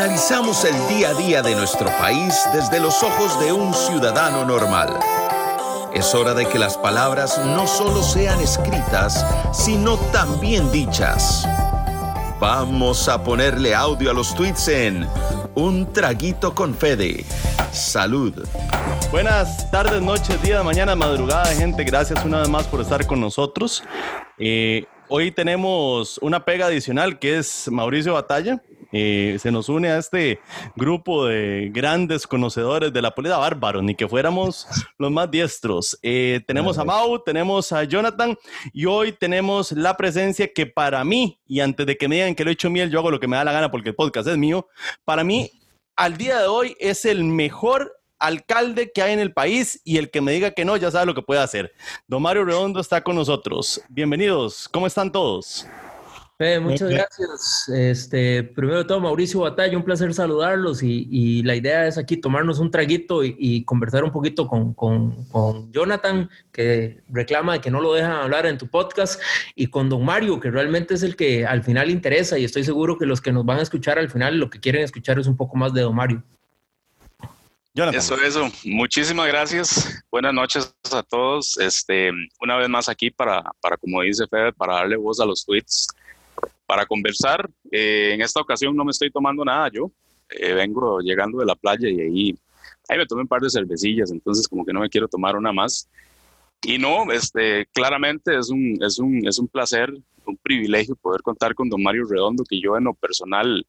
Analizamos el día a día de nuestro país desde los ojos de un ciudadano normal. Es hora de que las palabras no solo sean escritas, sino también dichas. Vamos a ponerle audio a los tweets en Un Traguito con Fede. Salud. Buenas tardes, noches, días, mañana, madrugada, gente. Gracias una vez más por estar con nosotros. Eh, hoy tenemos una pega adicional que es Mauricio Batalla. Eh, se nos une a este grupo de grandes conocedores de la política bárbaro, ni que fuéramos los más diestros. Eh, tenemos a Mau, tenemos a Jonathan y hoy tenemos la presencia que para mí, y antes de que me digan que lo he hecho miel, yo hago lo que me da la gana porque el podcast es mío, para mí al día de hoy es el mejor alcalde que hay en el país y el que me diga que no ya sabe lo que puede hacer. Don Mario Redondo está con nosotros. Bienvenidos, ¿cómo están todos? Muchas gracias. Este, primero de todo, Mauricio Batalla, un placer saludarlos y, la idea es aquí tomarnos un traguito y, conversar un poquito con, con, Jonathan, que reclama de que no lo dejan hablar en tu podcast, y con don Mario, que realmente es el que al final interesa y estoy seguro que los que nos van a escuchar al final lo que quieren escuchar es un poco más de don Mario. Eso, eso. Muchísimas gracias. Buenas noches a todos. Este, una vez más aquí para, para como dice Fede, para darle voz a los tweets, para conversar. Eh, en esta ocasión no me estoy tomando nada yo. Eh, vengo llegando de la playa y ahí, ahí me tomé un par de cervecillas, entonces como que no me quiero tomar una más. Y no, este, claramente es un, es un, es un placer, un privilegio poder contar con don Mario Redondo, que yo en lo personal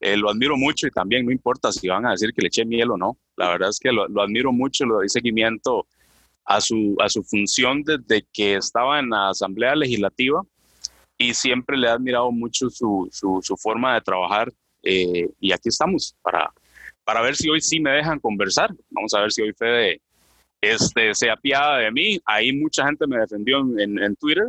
eh, lo admiro mucho y también no importa si van a decir que le eché miel o no. La verdad es que lo, admiro mucho, lo doy seguimiento a su, a su función desde que estaba en la Asamblea Legislativa y siempre le he admirado mucho su, su, forma de trabajar eh, y aquí estamos para, para ver si hoy sí me dejan conversar. Vamos a ver si hoy Fede este, se apiada de mí. Ahí mucha gente me defendió en, en, Twitter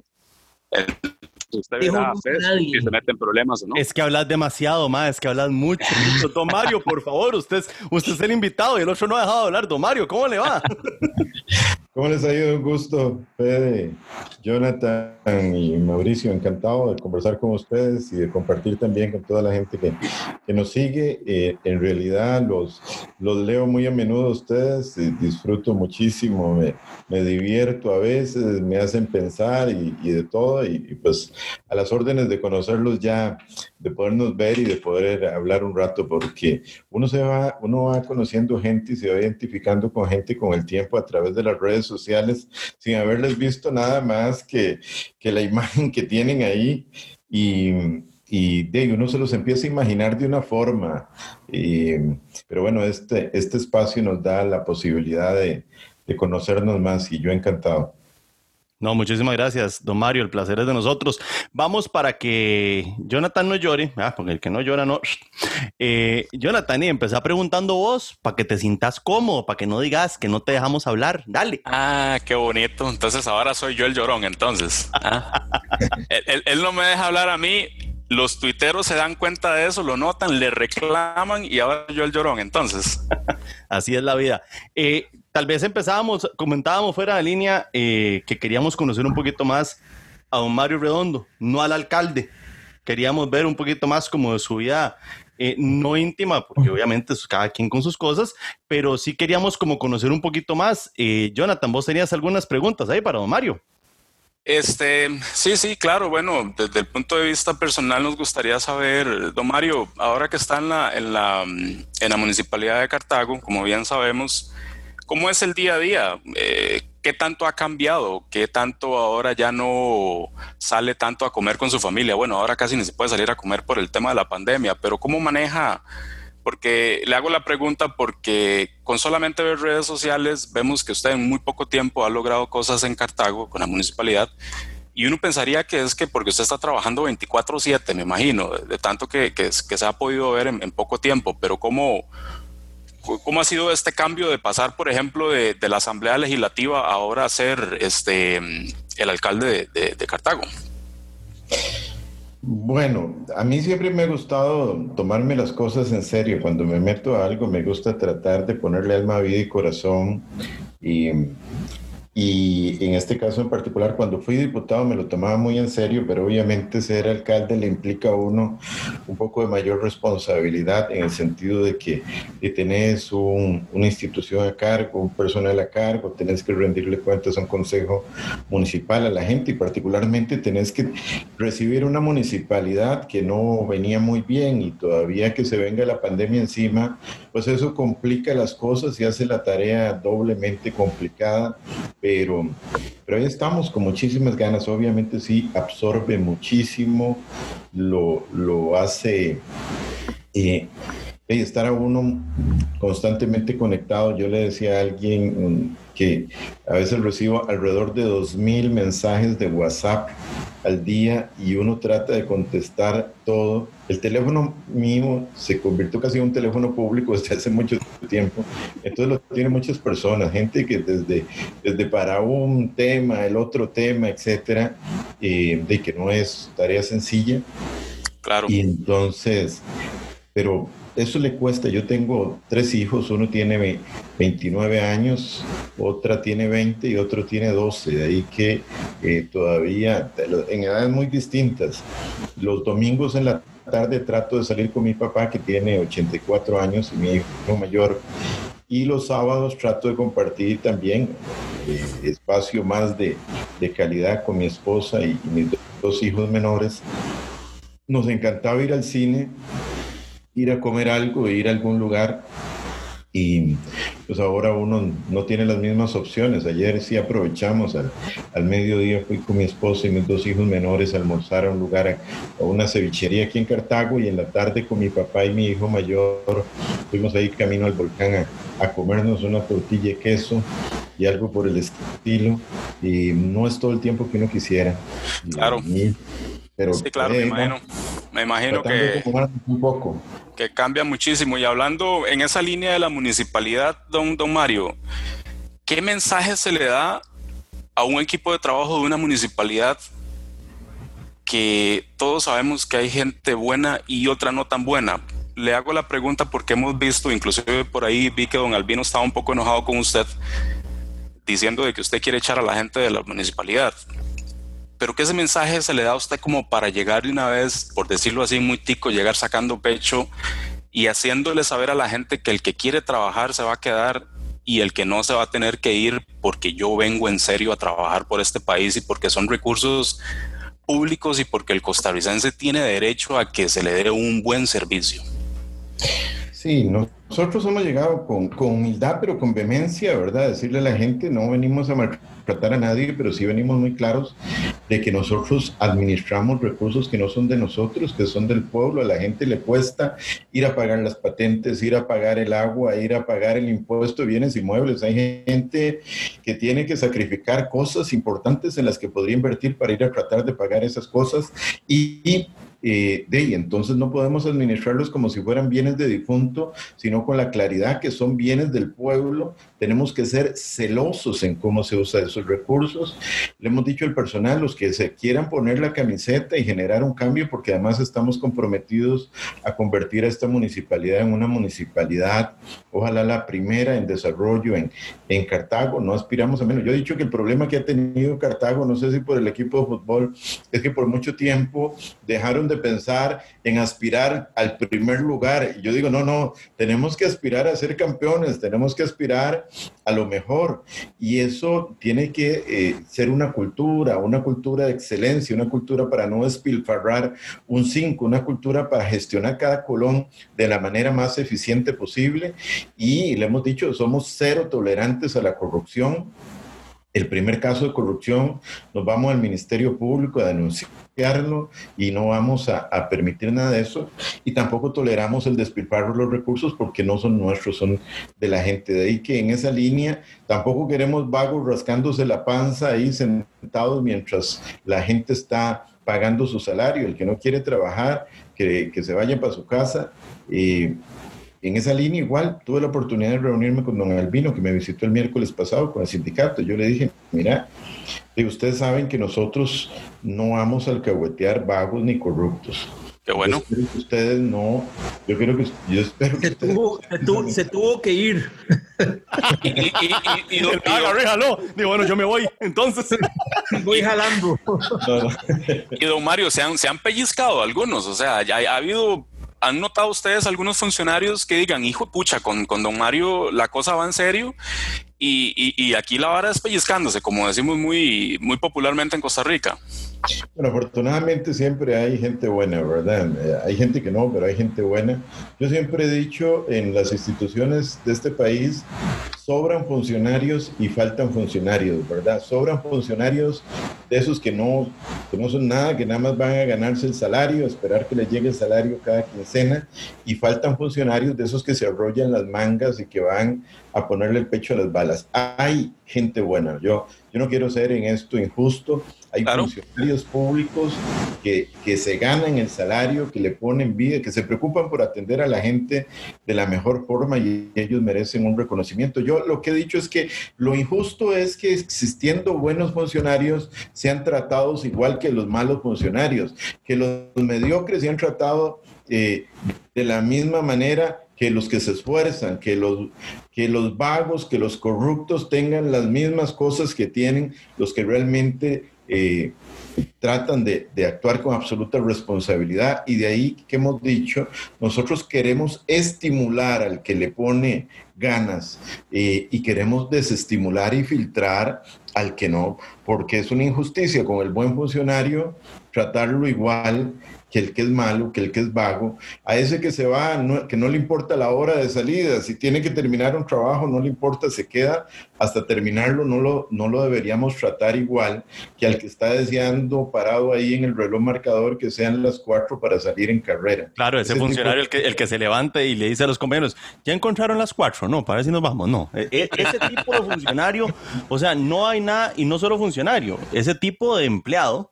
usted verá si se meten problemas o no. Es que hablas demasiado, más, es que hablas mucho, mucho. Don Mario, por favor, usted, usted es el invitado y el otro no ha dejado de hablar. Don Mario, ¿cómo le va? ¿Cómo les ha ido? Un gusto, Fede, Jonathan y Mauricio. Encantado de conversar con ustedes y de compartir también con toda la gente que, que nos sigue. Eh, en realidad los, los leo muy a menudo ustedes, disfruto muchísimo, me, me, divierto a veces, me hacen pensar y, y de todo. Y, y, pues a las órdenes de conocerlos ya, de podernos ver y de poder hablar un rato, porque uno, se va, uno va conociendo gente y se va identificando con gente con el tiempo a través de las redes sociales sin haberles visto nada más que, que la imagen que tienen ahí y, y de uno se los empieza a imaginar de una forma. pero bueno, este, este espacio nos da la posibilidad de, de conocernos más y yo encantado. No, muchísimas gracias, don Mario. El placer es de nosotros. Vamos para que Jonathan no llore, ah, porque el que no llora no. Eh, Jonathan, y empezá preguntando vos para que te sientas cómodo, para que no digas que no te dejamos hablar. Dale. Ah, qué bonito. Entonces ahora soy yo el llorón, entonces. Ah. él, no me deja hablar a mí. Los tuiteros se dan cuenta de eso, lo notan, le reclaman y ahora yo el llorón, entonces. Así es la vida. Eh, tal vez empezábamos, comentábamos fuera de línea eh, que queríamos conocer un poquito más a don Mario Redondo, no al alcalde. Queríamos ver un poquito más como de su vida eh, no íntima, porque obviamente cada quien con sus cosas, pero sí queríamos como conocer un poquito más. Eh, Jonathan, vos tenías algunas preguntas ahí para don Mario. Este, sí, sí, claro. Bueno, desde el punto de vista personal nos gustaría saber, don Mario, ahora que está en la, en la, en la municipalidad de Cartago, como bien sabemos, ¿Cómo es el día a día? Eh, ¿Qué tanto ha cambiado? ¿Qué tanto ahora ya no sale tanto a comer con su familia? Bueno, ahora casi ni se puede salir a comer por el tema de la pandemia, pero ¿cómo maneja? Porque le hago la pregunta porque con solamente ver redes sociales vemos que usted en muy poco tiempo ha logrado cosas en Cartago con la municipalidad y uno pensaría que es que porque usted está trabajando 24/7, me imagino, de, tanto que, se ha podido ver en, en poco tiempo, pero ¿cómo, ¿Cómo ha sido este cambio de pasar, por ejemplo, de, la Asamblea Legislativa ahora a ser este, el alcalde de, Cartago? Bueno, a mí siempre me ha gustado tomarme las cosas en serio. Cuando me meto a algo, me gusta tratar de ponerle alma, vida y corazón. Y, y en este caso en particular, cuando fui diputado me lo tomaba muy en serio, pero obviamente ser alcalde le implica a uno un poco de mayor responsabilidad en el sentido de que tenés una institución a cargo, un personal a cargo, tenés que rendirle cuentas a un consejo municipal, a la gente y particularmente tenés que recibir una municipalidad que no venía muy bien y todavía que se venga la pandemia encima, pues eso complica las cosas y hace la tarea doblemente complicada pero, pero ahí estamos con muchísimas ganas. Obviamente sí, absorbe muchísimo, lo, lo hace... Eh, estar a uno constantemente conectado. Yo le decía a alguien mm, que a veces recibo alrededor de 2.000 mensajes de WhatsApp al día y uno trata de contestar todo. El teléfono mío se convirtió casi en un teléfono público desde hace mucho tiempo. Entonces lo tienen muchas personas, gente que desde, desde para un tema, el otro tema, etcétera, eh, de que no es tarea sencilla. Claro. Y entonces, pero eso le cuesta. Yo tengo tres hijos, uno tiene 29 años, otra tiene 20 y otro tiene 12. De ahí que eh, todavía en edades muy distintas. Los domingos en la tarde trato de salir con mi papá que tiene 84 años y mi hijo mayor. Y los sábados trato de compartir también eh, espacio más de, de, calidad con mi esposa y mis dos hijos menores. Nos encantaba ir al cine ir a comer algo, ir a algún lugar y pues ahora uno no tiene las mismas opciones. Ayer sí aprovechamos, al, al, mediodía fui con mi esposa y mis dos hijos menores a almorzar a un lugar, a una cevichería aquí en Cartago y en la tarde con mi papá y mi hijo mayor fuimos ahí camino al volcán a, comernos una tortilla de queso y algo por el estilo y no es todo el tiempo que uno quisiera. Claro. pero, sí, claro, me imagino. Me imagino que, un poco. Que cambia muchísimo. Y hablando en esa línea de la municipalidad, don, don Mario, ¿qué mensaje se le da a un equipo de trabajo de una municipalidad que todos sabemos que hay gente buena y otra no tan buena? Le hago la pregunta porque hemos visto, inclusive por ahí vi que don Albino estaba un poco enojado con usted, diciendo de que usted quiere echar a la gente de la municipalidad pero que ese mensaje se le da a usted como para llegar de una vez, por decirlo así, muy tico, llegar sacando pecho y haciéndole saber a la gente que el que quiere trabajar se va a quedar y el que no se va a tener que ir porque yo vengo en serio a trabajar por este país y porque son recursos públicos y porque el costarricense tiene derecho a que se le dé un buen servicio. Sí, nosotros hemos llegado con, humildad, pero con vehemencia, ¿verdad? Decirle a la gente, no venimos a maltratar a nadie, pero sí venimos muy claros de que nosotros administramos recursos que no son de nosotros, que son del pueblo. A la gente le cuesta ir a pagar las patentes, ir a pagar el agua, ir a pagar el impuesto de bienes inmuebles. Hay gente que tiene que sacrificar cosas importantes en las que podría invertir para ir a tratar de pagar esas cosas y eh, de ahí. Entonces no podemos administrarlos como si fueran bienes de difunto, sino con la claridad que son bienes del pueblo. Tenemos que ser celosos en cómo se usa esos recursos. Le hemos dicho al personal, los que se quieran poner la camiseta y generar un cambio, porque además estamos comprometidos a convertir a esta municipalidad en una municipalidad, ojalá la primera en desarrollo en, en Cartago. No aspiramos a menos. Yo he dicho que el problema que ha tenido Cartago, no sé si por el equipo de fútbol, es que por mucho tiempo dejaron de pensar en aspirar al primer lugar. Y yo digo, no, no, tenemos que aspirar a ser campeones, tenemos que aspirar a lo mejor. Y eso tiene que eh, ser una cultura, una cultura de excelencia, una cultura para no despilfarrar un 5, una cultura para gestionar cada colón de la manera más eficiente posible. Y le hemos dicho, somos cero tolerantes a la corrupción el primer caso de corrupción, nos vamos al Ministerio Público a denunciarlo y no vamos a, permitir nada de eso. Y tampoco toleramos el despilfarro de los recursos porque no son nuestros, son de la gente. De ahí que en esa línea tampoco queremos vagos rascándose la panza ahí sentados mientras la gente está pagando su salario. El que no quiere trabajar, que, que se vaya para su casa. y en esa línea igual tuve la oportunidad de reunirme con don Albino, que me visitó el miércoles pasado con el sindicato. Yo le dije, mira, ustedes saben que nosotros no vamos a alcahuetear vagos ni corruptos. Qué bueno. ustedes no, yo creo que, yo espero que se, tuvo, se, tuvo, que ir. y, y, y, y, bueno, yo me voy, entonces. voy jalando. y don Mario, ¿se han, se han pellizcado algunos, o sea, ya ha habido ¿Han notado ustedes algunos funcionarios que digan, hijo pucha, con, con don Mario la cosa va en serio y, y, aquí la vara es pellizcándose, como decimos muy, muy popularmente en Costa Rica? Bueno, afortunadamente siempre hay gente buena, ¿verdad? Eh, hay gente que no, pero hay gente buena. Yo siempre he dicho, en las instituciones de este país sobran funcionarios y faltan funcionarios, ¿verdad? Sobran funcionarios de esos que no, que no son nada, que nada más van a ganarse el salario, esperar que les llegue el salario cada quincena, y faltan funcionarios de esos que se arrollan las mangas y que van a ponerle el pecho a las balas. Hay gente buena, yo, yo no quiero ser en esto injusto, hay funcionarios públicos que, que, se ganan el salario, que le ponen vida, que se preocupan por atender a la gente de la mejor forma y ellos merecen un reconocimiento. Yo lo que he dicho es que lo injusto es que existiendo buenos funcionarios sean tratados igual que los malos funcionarios, que los mediocres sean tratados eh, de la misma manera que los que se esfuerzan, que los, que los vagos, que los corruptos tengan las mismas cosas que tienen los que realmente eh, tratan de, actuar con absoluta responsabilidad. Y de ahí que hemos dicho, nosotros queremos estimular al que le pone ganas eh, y queremos desestimular y filtrar al que no, porque es una injusticia con el buen funcionario tratarlo igual que el que es malo, que el que es vago, a ese que se va, que no le importa la hora de salida, si tiene que terminar un trabajo, no le importa, se queda hasta terminarlo, no lo, no lo deberíamos tratar igual que al que está deseando parado ahí en el reloj marcador que sean las cuatro para salir en carrera. Claro, ese, funcionario, el, que, el que se levanta y le dice a los compañeros, ya encontraron las cuatro, no, para ver si nos vamos, no. E, e, ese tipo de funcionario, o sea, no hay nada, y no solo funcionario, ese tipo de empleado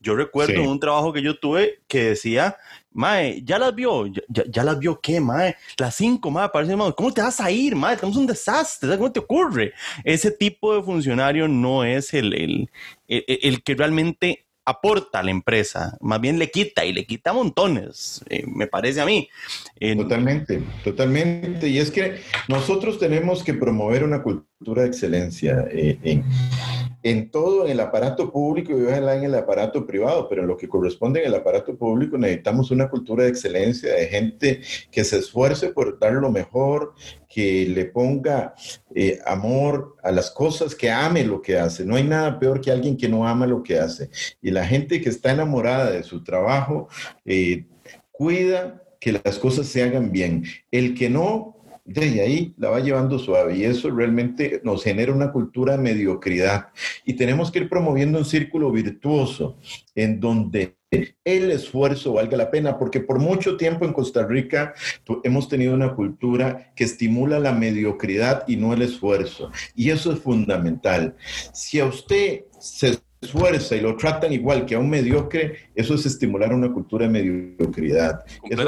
yo recuerdo un trabajo que yo tuve que decía, Mae, ¿ya las vio? ¿Ya, las vio qué, Mae? Las cinco, Mae, parece, ¿cómo te vas a ir, Mae? Estamos un desastre, ¿cómo te ocurre? Ese tipo de funcionario no es el, el, el, que realmente aporta a la empresa, más bien le quita y le quita montones, eh, me parece a mí. totalmente, totalmente. Y es que nosotros tenemos que promover una cultura de excelencia eh, en todo, en el aparato público y ojalá en el aparato privado, pero en lo que corresponde en el aparato público necesitamos una cultura de excelencia, de gente que se esfuerce por dar lo mejor, que le ponga eh, amor a las cosas, que ame lo que hace. No hay nada peor que alguien que no ama lo que hace. Y la gente que está enamorada de su trabajo, eh, cuida que las cosas se hagan bien. El que no, de ahí la va llevando suave y eso realmente nos genera una cultura de mediocridad y tenemos que ir promoviendo un círculo virtuoso en donde el esfuerzo valga la pena, porque por mucho tiempo en Costa Rica hemos tenido una cultura que estimula la mediocridad y no el esfuerzo. Y eso es fundamental. Si a usted se esfuerza y lo tratan igual que a un mediocre, eso es estimular una cultura de mediocridad. Eso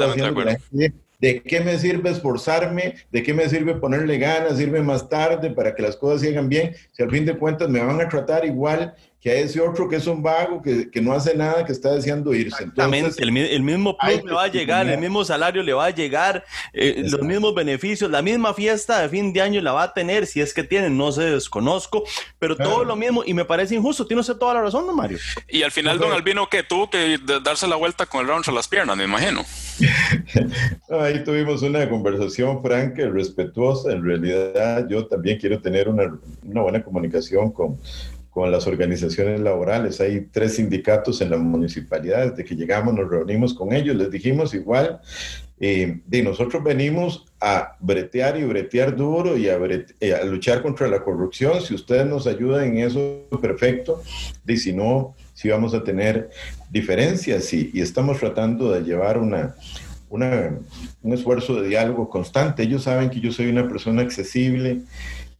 ¿De qué me sirve esforzarme? ¿De qué me sirve ponerle ganas, irme más tarde para que las cosas sigan bien? Si al fin de cuentas me van a tratar igual que a ese otro que es un vago, que, que no hace nada, que está deseando irse. Exactamente, el, el, mismo plus le va a llegar, el mismo salario le va a llegar, eh, los mismos beneficios, la misma fiesta de fin de año la va a tener, si es que tiene, no se desconozco, pero todo lo mismo, y me parece injusto, tiene usted toda la razón, don Mario. Y al final, don Albino, que tuvo que darse la vuelta con el round a las piernas, me imagino. Ahí tuvimos una conversación franca y respetuosa. En realidad, yo también quiero tener una, una buena comunicación con, con las organizaciones laborales. Hay tres sindicatos en la municipalidad. Desde que llegamos nos reunimos con ellos. Les dijimos igual, eh, de nosotros venimos a bretear y bretear duro y eh, a, luchar contra la corrupción. Si ustedes nos ayudan en eso, perfecto. Y si no, si vamos a tener diferencias y, y estamos tratando de llevar una, un esfuerzo de diálogo constante. Ellos saben que yo soy una persona accesible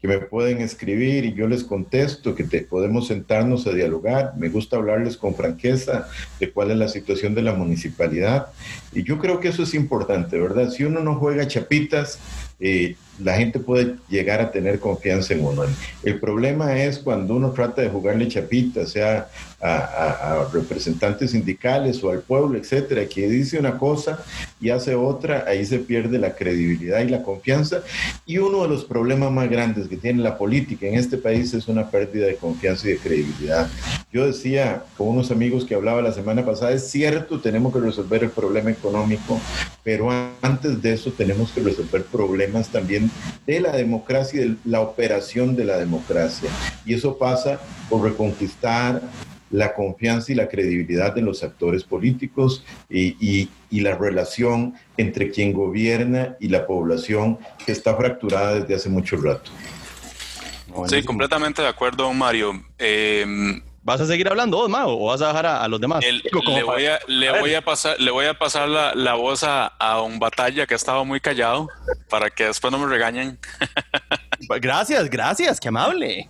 que me pueden escribir y yo les contesto, que te, podemos sentarnos a dialogar. Me gusta hablarles con franqueza de cuál es la situación de la municipalidad. Y yo creo que eso es importante, ¿verdad? Si uno no juega chapitas, eh, la gente puede llegar a tener confianza en uno. El problema es cuando uno trata de jugarle chapita, sea a, representantes sindicales o al pueblo, etcétera, que dice una cosa y hace otra, ahí se pierde la credibilidad y la confianza. Y uno de los problemas más grandes que tiene la política en este país es una pérdida de confianza y de credibilidad. Yo decía con unos amigos que hablaba la semana pasada, es cierto, tenemos que resolver el problema económico, pero antes de eso tenemos que resolver problemas también de la democracia y de la operación de la democracia. Y eso pasa por reconquistar la confianza y la credibilidad de los actores políticos y, la relación entre quien gobierna y la población que está fracturada desde hace mucho rato. Sí, completamente de acuerdo, Mario. Eh, ¿Vas a seguir hablando vos, Mago, o vas a dejar a, los demás? le, voy a, le, voy a, pasar, le voy a pasar la, la voz a, a, un batalla que estaba muy callado para que después no me regañen. gracias, gracias, qué amable.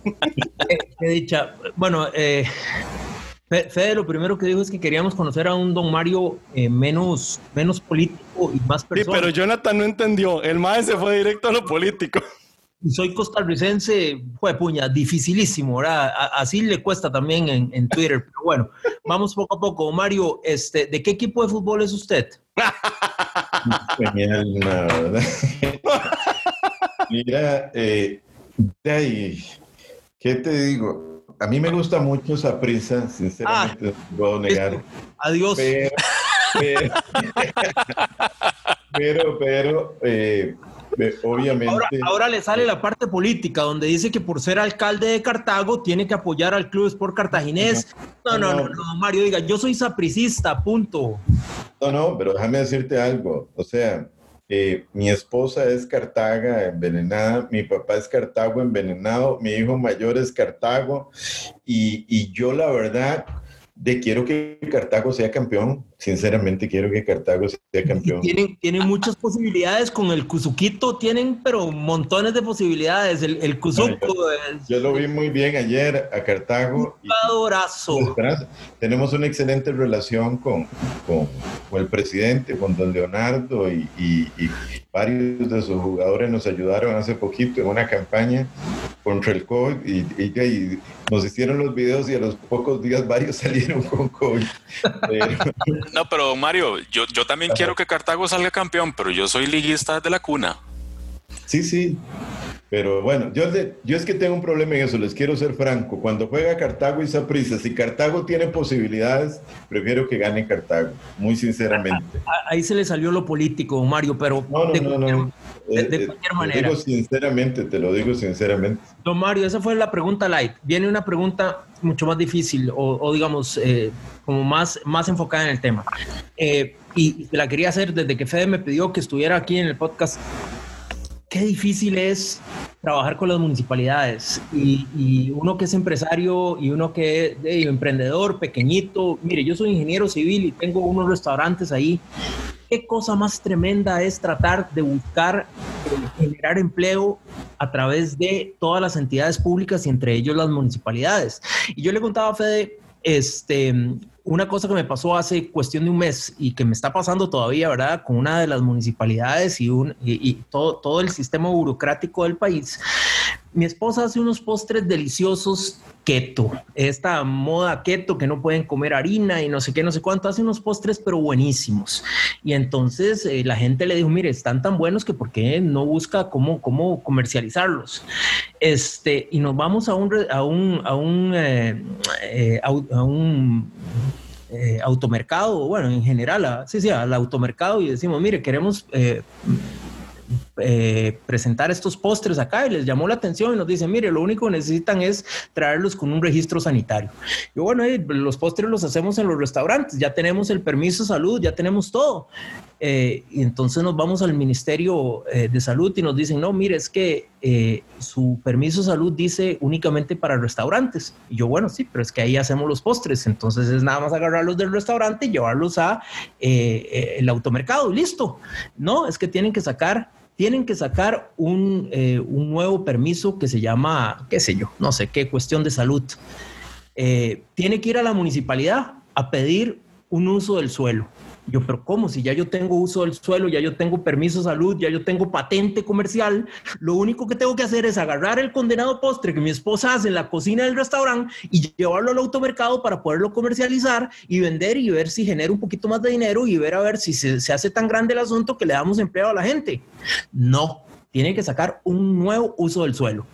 Qué dicha. Bueno, eh, Fede, lo primero que dijo es que queríamos conocer a un don Mario eh, menos, menos político y más persona. Sí, pero Jonathan no entendió. El maestro se fue directo a lo político soy costarricense, fue puña, dificilísimo, ¿verdad? así le cuesta también en, Twitter, pero bueno, vamos poco a poco. Mario, este, ¿de qué equipo de fútbol es usted? Genial, ¿verdad? Mira, eh, ¿qué te digo? A mí me gusta mucho esa prisa, sinceramente, ah, no puedo negar. Adiós. Pero, pero, pero, eh, obviamente. Ahora, le sale la parte política, donde dice que por ser alcalde de Cartago tiene que apoyar al Club Sport Cartaginés. No, no, no, no, Mario, diga, yo soy sapricista, punto. No, no, pero déjame decirte algo. O sea, eh, mi esposa es Cartaga envenenada, mi papá es Cartago envenenado, mi hijo mayor es Cartago, y, y yo la verdad de quiero que Cartago sea campeón. Sinceramente quiero que Cartago sea campeón. Tienen, tienen muchas posibilidades con el Cuzuquito, tienen pero montones de posibilidades. El, el Yo, lo vi muy bien ayer a Cartago. Jugadorazo. Tenemos una excelente relación con, con, el presidente, con don Leonardo y, y, varios de sus jugadores nos ayudaron hace poquito en una campaña contra el COVID y, y, nos hicieron los videos y a los pocos días varios salieron con COVID. No, pero Mario, yo, yo también quiero que Cartago salga campeón, pero yo soy liguista de la cuna. Sí, sí. Pero bueno, yo, yo es que tengo un problema en eso, les quiero ser franco. Cuando juega Cartago y Saprissa, si Cartago tiene posibilidades, prefiero que gane Cartago, muy sinceramente. Ahí se le salió lo político, Mario, pero no, no, de, no, no. de, eh, eh, cualquier manera. Te digo sinceramente, te lo digo sinceramente. Don Mario, esa fue la pregunta light. Viene una pregunta mucho más difícil o, digamos, eh, como más, más enfocada en el tema. y la quería hacer desde que Fede me pidió que estuviera aquí en el podcast qué difícil es trabajar con las municipalidades y, uno que es empresario y uno que es emprendedor pequeñito. Mire, yo soy ingeniero civil y tengo unos restaurantes ahí. Qué cosa más tremenda es tratar de buscar eh, generar empleo a través de todas las entidades públicas y entre ellos las municipalidades. Y yo le contaba a Fede, este, una cosa que me pasó hace cuestión de un mes y que me está pasando todavía, ¿verdad? Con una de las municipalidades y, un, y, todo, todo el sistema burocrático del país. Mi esposa hace unos postres deliciosos keto, esta moda keto que no pueden comer harina y no sé qué, no sé cuánto, hace unos postres pero buenísimos. Y entonces eh, la gente le dijo, mire, están tan buenos que por qué no busca cómo, cómo comercializarlos. Este, y nos vamos a un, a un, a un, eh, eh, a un automercado, bueno, en general, sí, sí, al automercado y decimos, mire, queremos eh, presentar estos postres acá y les llamó la atención y nos dicen, mire, lo único que necesitan es traerlos con un registro sanitario. Y bueno, los postres los hacemos en los restaurantes, ya tenemos el permiso de salud, ya tenemos todo. Eh, y entonces nos vamos al Ministerio eh, de Salud y nos dicen, no, mire, es que su permiso de salud dice únicamente para restaurantes. Y yo, bueno, sí, pero es que ahí hacemos los postres, entonces es nada más agarrarlos del restaurante y llevarlos a el automercado listo. No, es que tienen que sacar tienen que sacar un, eh, un, nuevo permiso que se llama, qué sé yo, no sé qué, cuestión de salud. Eh, tiene que ir a la municipalidad a pedir un uso del suelo. Yo, pero ¿cómo? Si ya yo tengo uso del suelo, ya yo tengo permiso de salud, ya yo tengo patente comercial, lo único que tengo que hacer es agarrar el condenado postre que mi esposa hace en la cocina del restaurante y llevarlo al automercado para poderlo comercializar y vender y ver si genera un poquito más de dinero y ver a ver si se, se hace tan grande el asunto que le damos empleo a la gente. No, tiene que sacar un nuevo uso del suelo.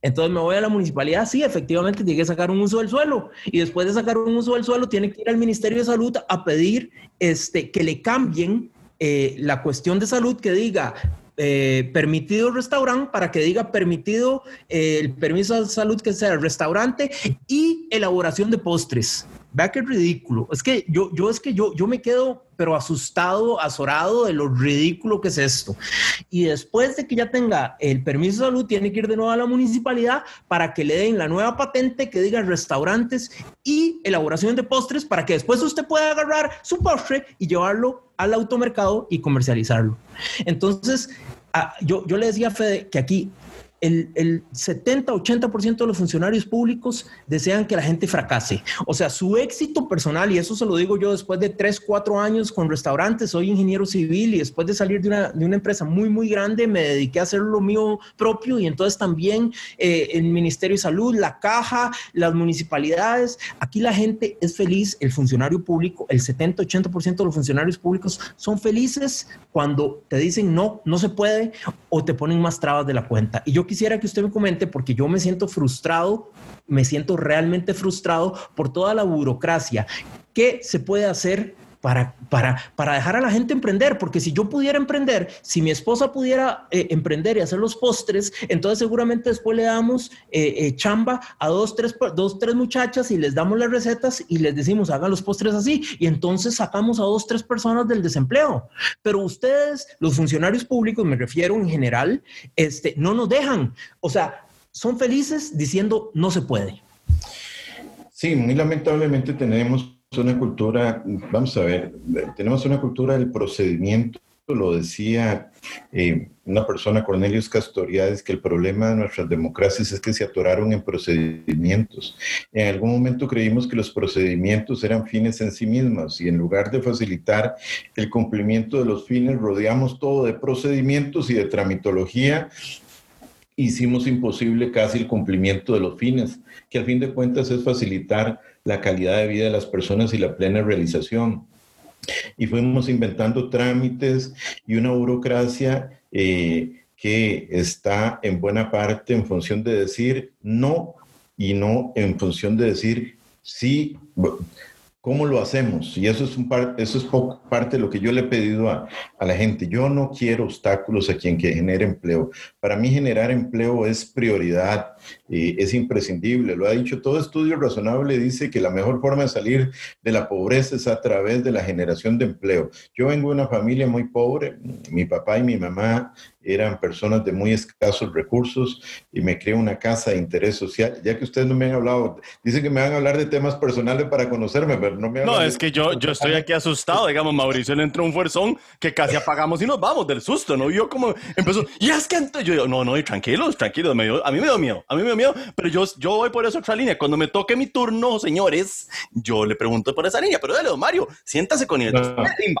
Entonces me voy a la municipalidad, sí, efectivamente tiene que sacar un uso del suelo y después de sacar un uso del suelo tiene que ir al Ministerio de Salud a pedir este, que le cambien eh, la cuestión de salud que diga eh, permitido restaurante para que diga permitido eh, el permiso de salud que sea el restaurante y elaboración de postres. Vea qué ridículo. Es que yo, yo es que yo, yo me quedo, pero asustado, azorado de lo ridículo que es esto. Y después de que ya tenga el permiso de salud, tiene que ir de nuevo a la municipalidad para que le den la nueva patente que diga restaurantes y elaboración de postres para que después usted pueda agarrar su postre y llevarlo al automercado y comercializarlo. Entonces, ah, yo, yo le decía a Fede que aquí el, 70-80% de los funcionarios públicos desean que la gente fracase. O sea, su éxito personal, y eso se lo digo yo después de 3, 4 años con restaurantes, soy ingeniero civil y después de salir de una, de una empresa muy, muy grande, me dediqué a hacer lo mío propio y entonces también eh, el Ministerio de Salud, la caja, las municipalidades, aquí la gente es feliz, el funcionario público, el 70-80% de los funcionarios públicos son felices cuando te dicen no, no se puede o te ponen más trabas de la cuenta. Y yo quisiera que usted me comente, porque yo me siento frustrado, me siento realmente frustrado por toda la burocracia. ¿Qué se puede hacer para, para, para dejar a la gente emprender, porque si yo pudiera emprender, si mi esposa pudiera eh, emprender y hacer los postres, entonces seguramente después le damos eh, eh, chamba a dos tres, dos, tres muchachas y les damos las recetas y les decimos, hagan los postres así, y entonces sacamos a dos, tres personas del desempleo. Pero ustedes, los funcionarios públicos, me refiero en general, este, no nos dejan, o sea, son felices diciendo no se puede. Sí, muy lamentablemente tenemos una cultura, vamos a ver, tenemos una cultura del procedimiento, lo decía eh, una persona, Cornelius Castoriades, que el problema de nuestras democracias es que se atoraron en procedimientos. En algún momento creímos que los procedimientos eran fines en sí mismos y en lugar de facilitar el cumplimiento de los fines, rodeamos todo de procedimientos y de tramitología hicimos imposible casi el cumplimiento de los fines, que al fin de cuentas es facilitar la calidad de vida de las personas y la plena realización. Y fuimos inventando trámites y una burocracia eh, que está en buena parte en función de decir no y no en función de decir sí. ¿Cómo lo hacemos? Y eso es, un eso es poco, parte de lo que yo le he pedido a, a, la gente. Yo no quiero obstáculos a quien que genere empleo. Para mí generar empleo es prioridad, y es imprescindible. Lo ha dicho todo estudio razonable, dice que la mejor forma de salir de la pobreza es a través de la generación de empleo. Yo vengo de una familia muy pobre. Mi papá y mi mamá eran personas de muy escasos recursos y me creé una casa de interés social. Ya que ustedes no me han hablado, dicen que me van a hablar de temas personales para conocerme, pero no me No, es que yo, yo estoy aquí asustado. Digamos, Mauricio le entró un fuerzón que casi apagamos y nos vamos del susto, ¿no? Yo como empezó, y es que yo digo, no, no, tranquilos, tranquilos, me a mí me dio miedo, a mí me dio miedo, pero yo, yo voy por esa otra línea. Cuando me toque mi turno, señores, yo le pregunto por esa línea, pero dale, don Mario, siéntase con él.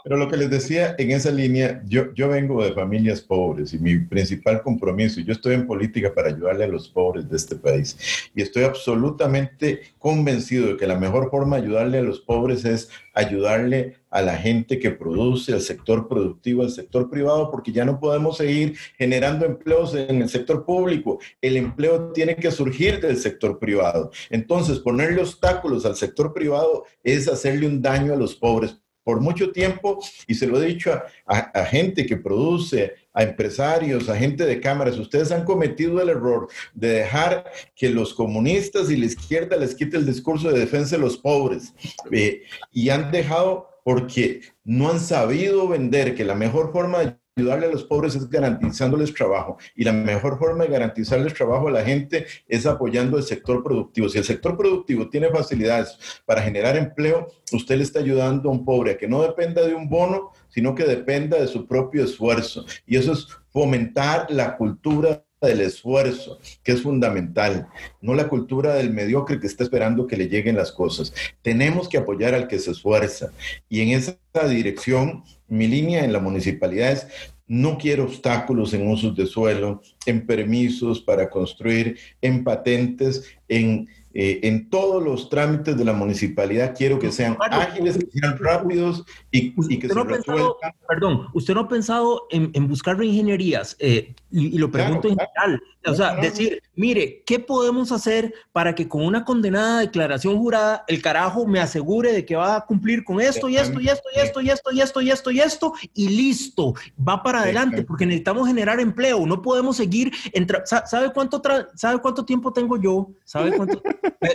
pero lo que les decía en esa línea, yo, yo vengo de familias pobres y mi principal compromiso. Yo estoy en política para ayudarle a los pobres de este país y estoy absolutamente convencido de que la mejor forma de ayudarle a los pobres es ayudarle a la gente que produce, al sector productivo, al sector privado, porque ya no podemos seguir generando empleos en el sector público. El empleo tiene que surgir del sector privado. Entonces, ponerle obstáculos al sector privado es hacerle un daño a los pobres por mucho tiempo, y se lo he dicho a, gente que produce, a empresarios, a gente de cámaras, ustedes han cometido el error de dejar que los comunistas y la izquierda les quite el discurso de defensa de los pobres, eh, y han dejado porque no han sabido vender que la mejor forma de ayudarle a los pobres es garantizándoles trabajo. Y la mejor forma de garantizarles trabajo a la gente es apoyando el sector productivo. Si el sector productivo tiene facilidades para generar empleo, usted le está ayudando a un pobre a que no dependa de un bono, sino que dependa de su propio esfuerzo. Y eso es fomentar la cultura del esfuerzo, que es fundamental, no la cultura del mediocre que está esperando que le lleguen las cosas. Tenemos que apoyar al que se esfuerza. Y en esa dirección, mi línea en la municipalidad es no quiero obstáculos en usos de suelo, en permisos para construir, en patentes, en eh, en todos los trámites de la municipalidad quiero que sean ágiles, que sean rápidos y, que se resuelvan. Perdón, ¿usted no ha pensado en, buscar reingenierías? Eh, y, lo pregunto en general. O sea, decir, mire, ¿qué podemos hacer para que con una condenada declaración jurada el carajo me asegure de que va a cumplir con esto y esto y esto y esto y esto y esto y esto y esto y listo, va para adelante porque necesitamos generar empleo, no podemos seguir ¿sabe cuánto sabe cuánto tiempo tengo yo? ¿Sabe cuánto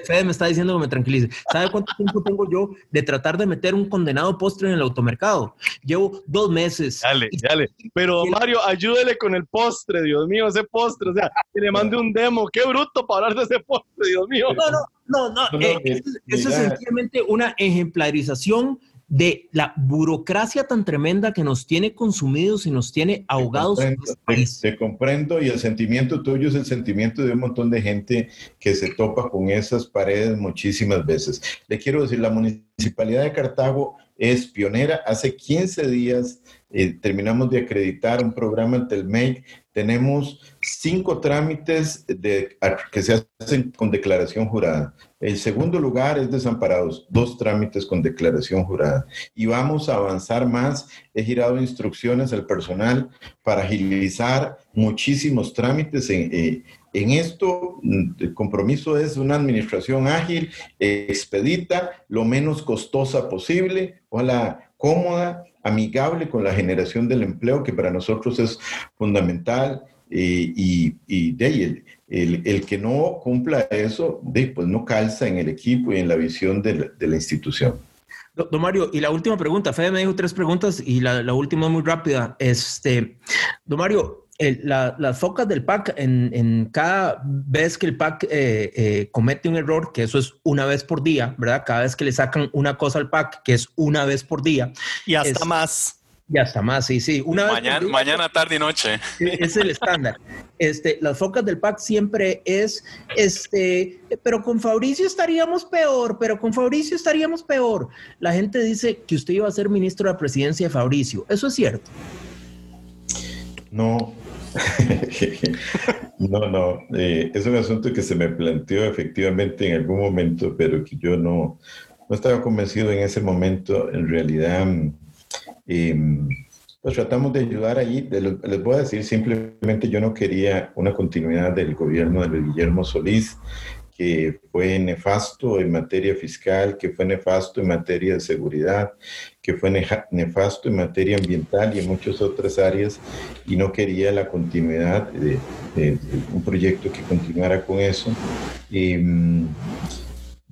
Fede me está diciendo que me tranquilice. ¿Sabe cuánto tiempo tengo yo de tratar de meter un condenado postre en el automercado? Llevo dos meses. Dale, dale. Pero Mario, ayúdele con el postre, Dios mío, ese postre. O sea, que le mande un demo. Qué bruto para hablar de ese postre, Dios mío. No, no, no, no. Eh, eso es sencillamente una ejemplarización de la burocracia tan tremenda que nos tiene consumidos y nos tiene ahogados. Te comprendo, te, comprendo, y el sentimiento tuyo es el sentimiento de un montón de gente que se topa con esas paredes muchísimas veces. Le quiero decir, la municipalidad de Cartago es pionera. Hace 15 días eh, terminamos de acreditar un programa en Telmec. Tenemos cinco trámites de, que se hacen con declaración jurada. El segundo lugar es desamparados, dos trámites con declaración jurada. Y vamos a avanzar más. He girado instrucciones al personal para agilizar muchísimos trámites. En, eh, en esto, el compromiso es una administración ágil, expedita, lo menos costosa posible, ojalá cómoda, amigable con la generación del empleo, que para nosotros es fundamental. Eh, y, y ahí, el, que no cumpla eso, pues no calza en el equipo y en la visión de la, institución. Don Mario, y la última pregunta, Fede me dijo tres preguntas y la, última muy rápida. Este, don Mario, las focas del PAC, en, cada vez que el PAC eh, eh, comete un error, que eso es una vez por día, ¿verdad? Cada vez que le sacan una cosa al PAC, que es una vez por día. Y hasta más. Ya está más, sí, sí. Una mañana, mañana, tarde y noche. Es el estándar. Este, las focas del PAC siempre es, este, pero con Fabricio estaríamos peor, pero con Fabricio estaríamos peor. La gente dice que usted iba a ser ministro de la presidencia de Fabricio. ¿Eso es cierto? No. no, no. Eh, es un asunto que se me planteó efectivamente en algún momento, pero que yo no, no estaba convencido en ese momento. En realidad Em, pues tratamos de ayudar allí. Les voy a decir simplemente, yo no quería una continuidad del gobierno de Guillermo Solís, que fue nefasto en materia fiscal, que fue nefasto en materia de seguridad, que fue nefasto en materia ambiental y en muchas otras áreas, y no quería la continuidad de, un proyecto que continuara con eso.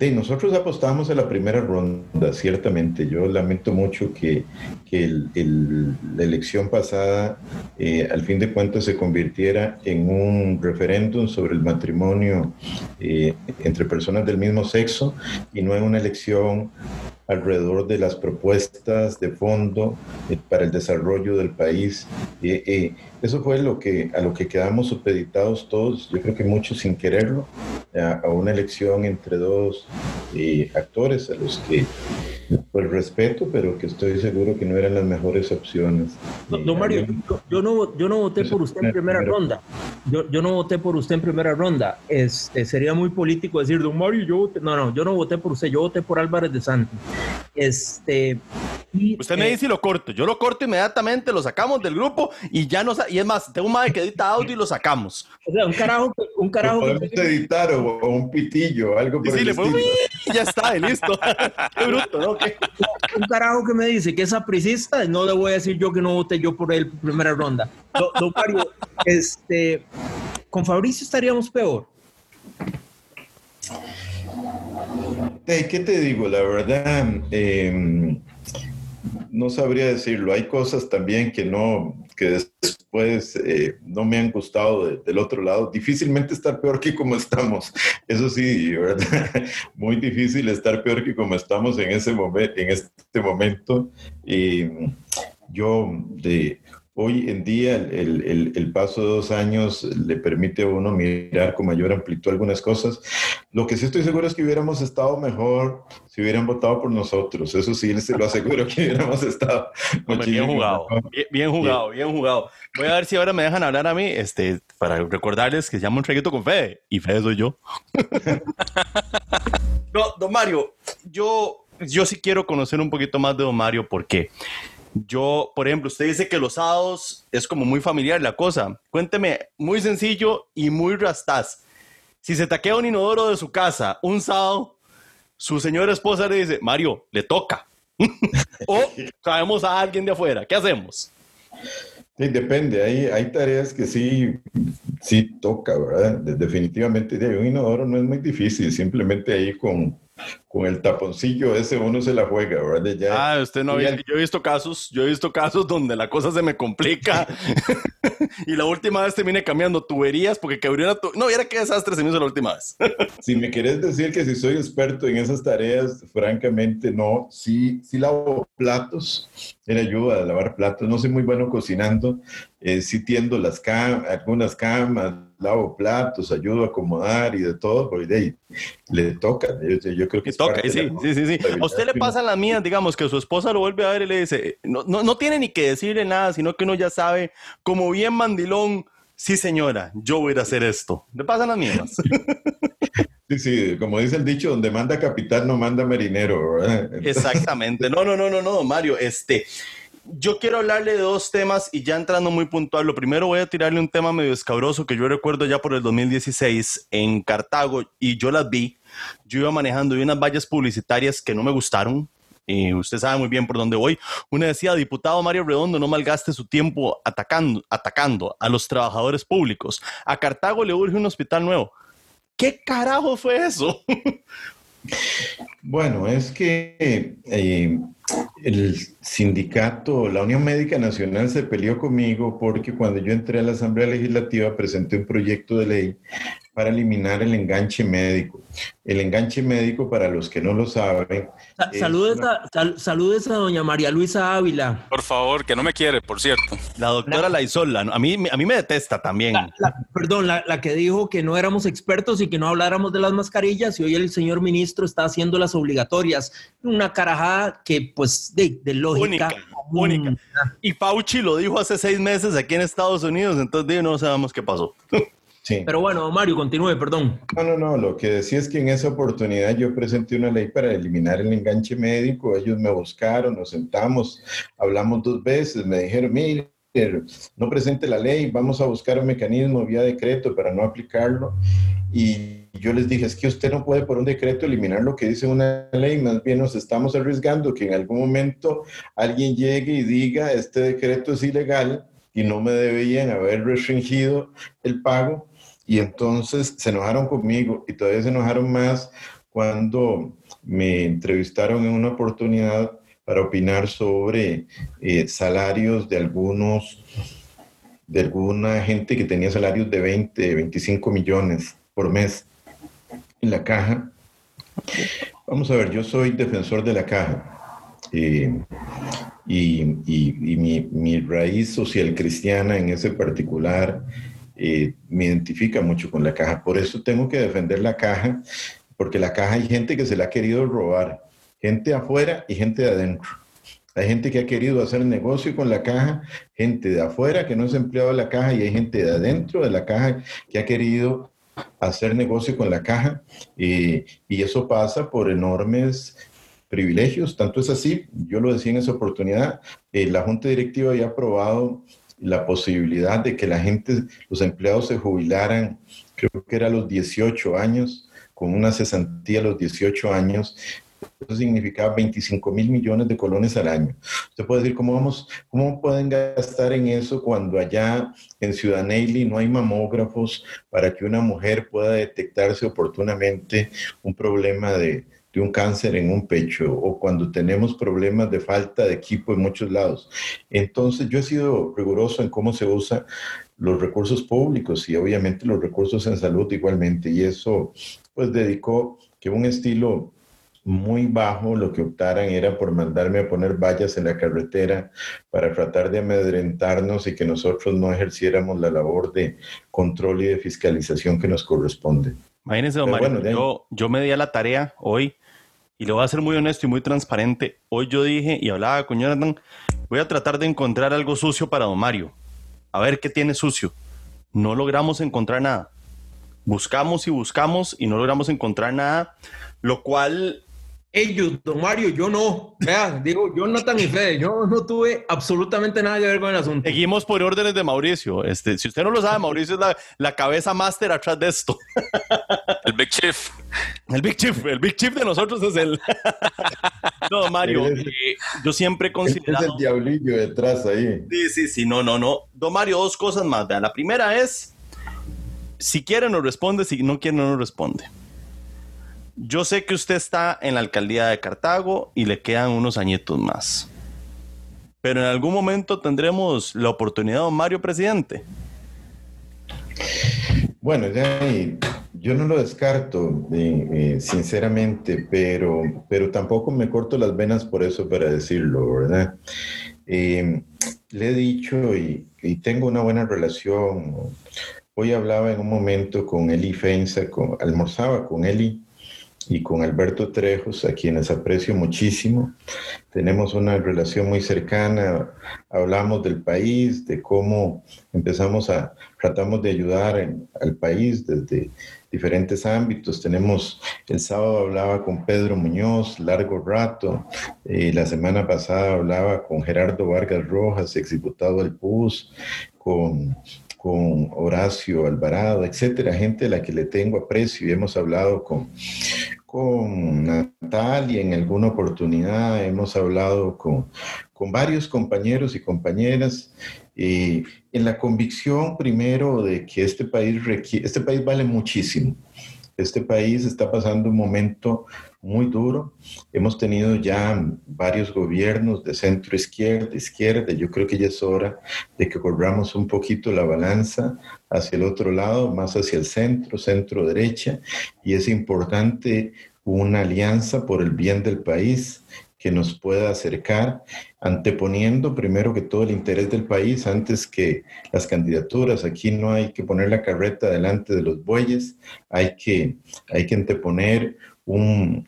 Em, nosotros apostamos a la primera ronda, ciertamente. Yo lamento mucho que, la elección pasada, eh, al fin de cuentas, se convirtiera en un referéndum sobre el matrimonio eh, entre personas del mismo sexo y no en una elección alrededor de las propuestas de fondo eh, para el desarrollo del país. eso fue lo que, a lo que quedamos supeditados todos, yo creo que muchos sin quererlo, a, una elección entre dos eh, actores a los que pues respeto, pero que estoy seguro que no eran las mejores opciones. Don Mario, yo, no, yo no voté por usted en primera ronda. Yo, yo no voté por usted en primera ronda. Este, sería muy político decir, don Mario, yo voté. No, no, yo no voté por usted, yo voté por Álvarez de Santos. Este, usted me eh, dice y lo corto. Yo lo corto inmediatamente, lo sacamos del grupo y ya no. Y es más, tengo un madre que edita audio y lo sacamos. O sea, un carajo. Un carajo podemos editar o, un pitillo, algo por sí, le y ya está, listo. Qué bruto, ¿no? Un carajo que me dice que es apricista, no le voy a decir yo que no voté yo por él primera ronda. Don Mario, este, con Fabricio estaríamos peor. ¿Qué te digo? La verdad, em, no sabría decirlo. Hay cosas también que no, que después eh, no me han gustado del otro lado. Difícilmente estar peor que como estamos. Eso sí, ¿verdad? Muy difícil estar peor que como estamos en ese momento, en este momento. Y yo de Hoy en día el, el, paso de dos años le permite a uno mirar con mayor amplitud algunas cosas. Lo que sí estoy seguro es que hubiéramos estado mejor si hubieran votado por nosotros. Eso sí, les lo aseguro que hubiéramos estado. bien jugado, bien, jugado, bien jugado. Voy a ver si ahora me dejan hablar a mí, este, para recordarles que se llama un traguito con Fede, y Fede soy yo. no, don Mario, yo, yo sí quiero conocer un poquito más de don Mario, porque yo, por ejemplo, usted dice que los sábados es como muy familiar la cosa. Cuénteme, muy sencillo y muy rastaz. Si se taquea un inodoro de su casa un sábado, su señora esposa le dice, Mario, le toca. o traemos a alguien de afuera. ¿Qué hacemos? Sí, depende. Hay, tareas que sí, sí toca, ¿verdad? Definitivamente, un inodoro no es muy difícil. Simplemente ahí con, con el taponcillo ese uno se la juega, ¿verdad? Ya, ah, usted no había, yo he visto casos, yo he visto casos donde la cosa se me complica y la última vez terminé cambiando tuberías porque una tu... No, era qué desastre se me hizo la última vez. si me querés decir que si soy experto en esas tareas, francamente no. Sí, sí lavo platos, en ayuda a lavar platos. No soy muy bueno cocinando, eh, sí tiendo las camas, algunas camas, lavo platos, ayudo a acomodar y de todo, porque de ahí le toca. Yo, creo que toca, sí, sí, sí, sí. A usted le pasa la mía, digamos, que su esposa lo vuelve a ver y le dice, no, no, no tiene ni que decirle nada, sino que uno ya sabe, como bien mandilón, sí señora, yo voy a ir a hacer esto. Le pasan las mías. Sí, sí, como dice el dicho, donde manda capitán no manda marinero. Exactamente. No, no, no, no, no, Mario. Este, yo quiero hablarle de dos temas y ya entrando muy puntual. Lo primero voy a tirarle un tema medio escabroso que yo recuerdo ya por el 2016 en Cartago y yo las vi. Yo iba manejando unas vallas publicitarias que no me gustaron. Y usted sabe muy bien por dónde voy. Una decía, diputado Mario Redondo, no malgaste su tiempo atacando, atacando a los trabajadores públicos. A Cartago le urge un hospital nuevo. ¿Qué carajo fue eso? Bueno, es que eh, el sindicato, la Unión Médica Nacional se peleó conmigo porque cuando yo entré a la Asamblea Legislativa presenté un proyecto de ley para eliminar el enganche médico. El enganche médico, para los que no lo saben. saludes, a, doña María Luisa Ávila. Por favor, que no me quiere, por cierto. La doctora Laisola, a mí, a mí me detesta también. perdón, la, que dijo que no éramos expertos y que no habláramos de las mascarillas y hoy el señor ministro está haciendo las obligatorias. Una carajada que, pues, de, de lógica. Única, única. Y Fauci lo dijo hace seis meses aquí en Estados Unidos, entonces no sabemos qué pasó. Sí. Pero bueno, Mario, continúe, perdón. No, no, no, lo que decía es que en esa oportunidad yo presenté una ley para eliminar el enganche médico, ellos me buscaron, nos sentamos, hablamos dos veces, me dijeron, mire, no presente la ley, vamos a buscar un mecanismo vía decreto para no aplicarlo. Y yo les dije, es que usted no puede por un decreto eliminar lo que dice una ley, más bien nos estamos arriesgando que en algún momento alguien llegue y diga, este decreto es ilegal y no me debían haber restringido el pago y entonces se enojaron conmigo y todavía se enojaron más cuando me entrevistaron en una oportunidad para opinar sobre eh, salarios de algunos, de alguna gente que tenía salarios de 20, 25 millones por mes la caja. Vamos a ver, yo soy defensor de la caja eh, y, mi, mi, raíz social cristiana en ese particular eh, me identifica mucho con la caja. Por eso tengo que defender la caja, porque la caja hay gente que se la ha querido robar, gente afuera y gente de adentro. Hay gente que ha querido hacer negocio con la caja, gente de afuera que no es empleado de la caja y hay gente de adentro de la caja que ha querido hacer negocio con la caja y eso pasa por enormes privilegios. Tanto es así, yo lo decía en esa oportunidad, eh, la Junta Directiva ya ha aprobado la posibilidad de que la gente, los empleados se jubilaran, creo que era a los 18 años, con una cesantía a los 18 años, eso significaba 25 mil millones de colones al año. Usted puede decir, ¿cómo, vamos, ¿cómo pueden gastar en eso cuando allá en Ciudad Neily no hay mamógrafos para que una mujer pueda detectarse oportunamente un problema de, de un cáncer en un pecho o cuando tenemos problemas de falta de equipo en muchos lados. Entonces yo he sido riguroso en cómo se usan los recursos públicos y obviamente los recursos en salud igualmente y eso pues dedicó que un estilo muy bajo, lo que optaran era por mandarme a poner vallas en la carretera para tratar de amedrentarnos y que nosotros no ejerciéramos la labor de control y de fiscalización que nos corresponde. Imagínense, don Mario, yo, yo me di a la tarea hoy y lo voy a ser muy honesto y muy transparente. Hoy yo dije y hablaba con Jonathan, voy a tratar de encontrar algo sucio para don Mario. A ver qué tiene sucio. No logramos encontrar nada. Buscamos y buscamos y no logramos encontrar nada, lo cual ellos, don Mario, yo no. Vean, digo, Jonathan y Fede, yo no tuve absolutamente nada que ver con el asunto. Seguimos por órdenes de Mauricio. Este, si usted no lo sabe, Mauricio es la, cabeza máster atrás de esto. El Big Chief. El Big Chief, el Big Chief de nosotros es el. no, Mario, eh, yo siempre he considerado. Es el diablillo detrás ahí. Sí, sí, sí, no, no, no. Don Mario, dos cosas más. La primera es: si quiere, nos responde, si no quiere, no nos responde. Yo sé que usted está en la alcaldía de Cartago y le quedan unos añitos más. Pero en algún momento tendremos la oportunidad, don Mario, presidente. Bueno, yo no lo descarto, eh, eh, sinceramente, pero, pero tampoco me corto las venas por eso para decirlo, ¿verdad? Eh, le he dicho y, y, tengo una buena relación. Hoy hablaba en un momento con Eli Fensa, con, almorzaba con Eli y con Alberto Trejos, a quienes aprecio muchísimo. Tenemos una relación muy cercana, hablamos del país, de cómo empezamos a, tratamos de ayudar al país desde diferentes ámbitos. Tenemos, el sábado hablaba con Pedro Muñoz, largo rato, eh, la semana pasada hablaba con Gerardo Vargas Rojas, exdiputado del PUS, con con Horacio Alvarado, etcétera, gente a la que le tengo aprecio y hemos hablado con, con Natalia en alguna oportunidad, hemos hablado con, con varios compañeros y compañeras y en la convicción primero de que este país, requiere, este país vale muchísimo. Este país está pasando un momento muy duro. Hemos tenido ya varios gobiernos de centro izquierda, izquierda. Yo creo que ya es hora de que corramos un poquito la balanza hacia el otro lado, más hacia el centro, centro derecha. Y es importante una alianza por el bien del país que nos pueda acercar, anteponiendo primero que todo el interés del país antes que las candidaturas. Aquí no hay que poner la carreta delante de los bueyes, hay que, hay que anteponer un,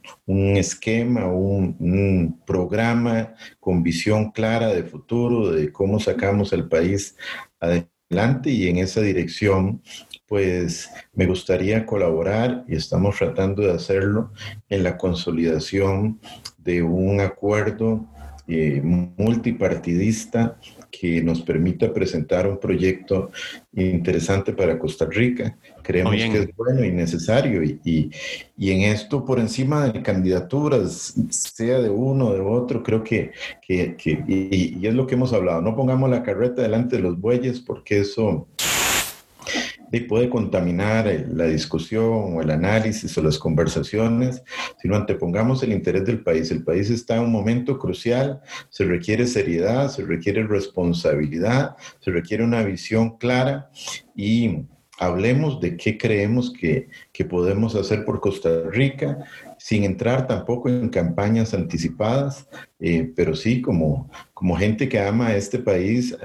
esquema, un, un, programa con visión clara de futuro, de cómo sacamos el país adelante y en esa dirección pues me gustaría colaborar y estamos tratando de hacerlo en la consolidación de un acuerdo eh, multipartidista que nos permita presentar un proyecto interesante para Costa Rica. Creemos que es bueno y necesario y, y, en esto, por encima de candidaturas, sea de uno o de otro, creo que, que, que y, y, es lo que hemos hablado, no pongamos la carreta delante de los bueyes porque eso y puede contaminar la discusión o el análisis o las conversaciones, sino antepongamos el interés del país. El país está en un momento crucial, se requiere seriedad, se requiere responsabilidad, se requiere una visión clara y hablemos de qué creemos que, que podemos hacer por Costa Rica, sin entrar tampoco en campañas anticipadas, eh, pero sí como, como gente que ama a este país,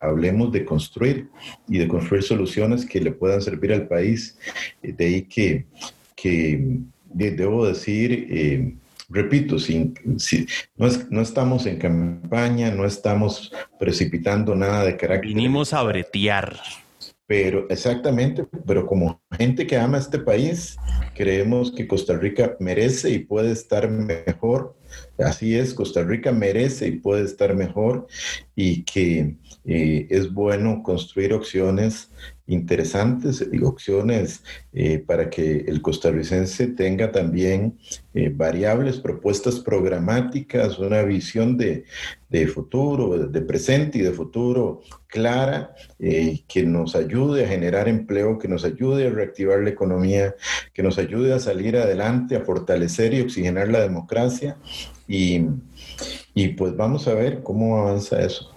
hablemos de construir y de construir soluciones que le puedan servir al país. Eh, de ahí que, que debo decir, eh, repito, sin, no, no, estamos en campaña, no estamos precipitando nada de carácter. Vinimos a bretear. Pero exactamente, pero como gente que ama este país, creemos que Costa Rica merece y puede estar mejor. Así es, Costa Rica merece y puede estar mejor y que eh, es bueno construir opciones interesantes y opciones eh, para que el costarricense tenga también eh, variables, propuestas programáticas, una visión de, de, futuro, de presente y de futuro clara, que nos ayude a generar empleo, que nos ayude a reactivar la economía, que nos ayude a salir adelante, a fortalecer y oxigenar la democracia. Y, y pues vamos a ver cómo avanza eso.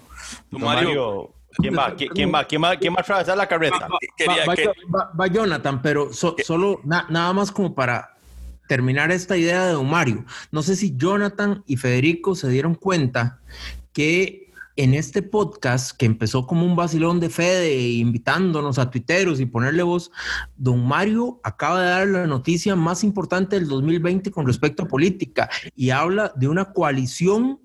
Mario, ¿quién va? ¿Quién va? ¿Quién va? ¿Quién va a atravesar la carreta? Va, Jonathan, pero solo nada más como para terminar esta idea de don Mario, no sé si Jonathan y Federico se dieron cuenta que en este podcast que empezó como un vacilón de Fede, invitándonos a tuiteros y ponerle voz, don Mario acaba de dar la noticia más importante del 2020 con respecto a política y habla de una coalición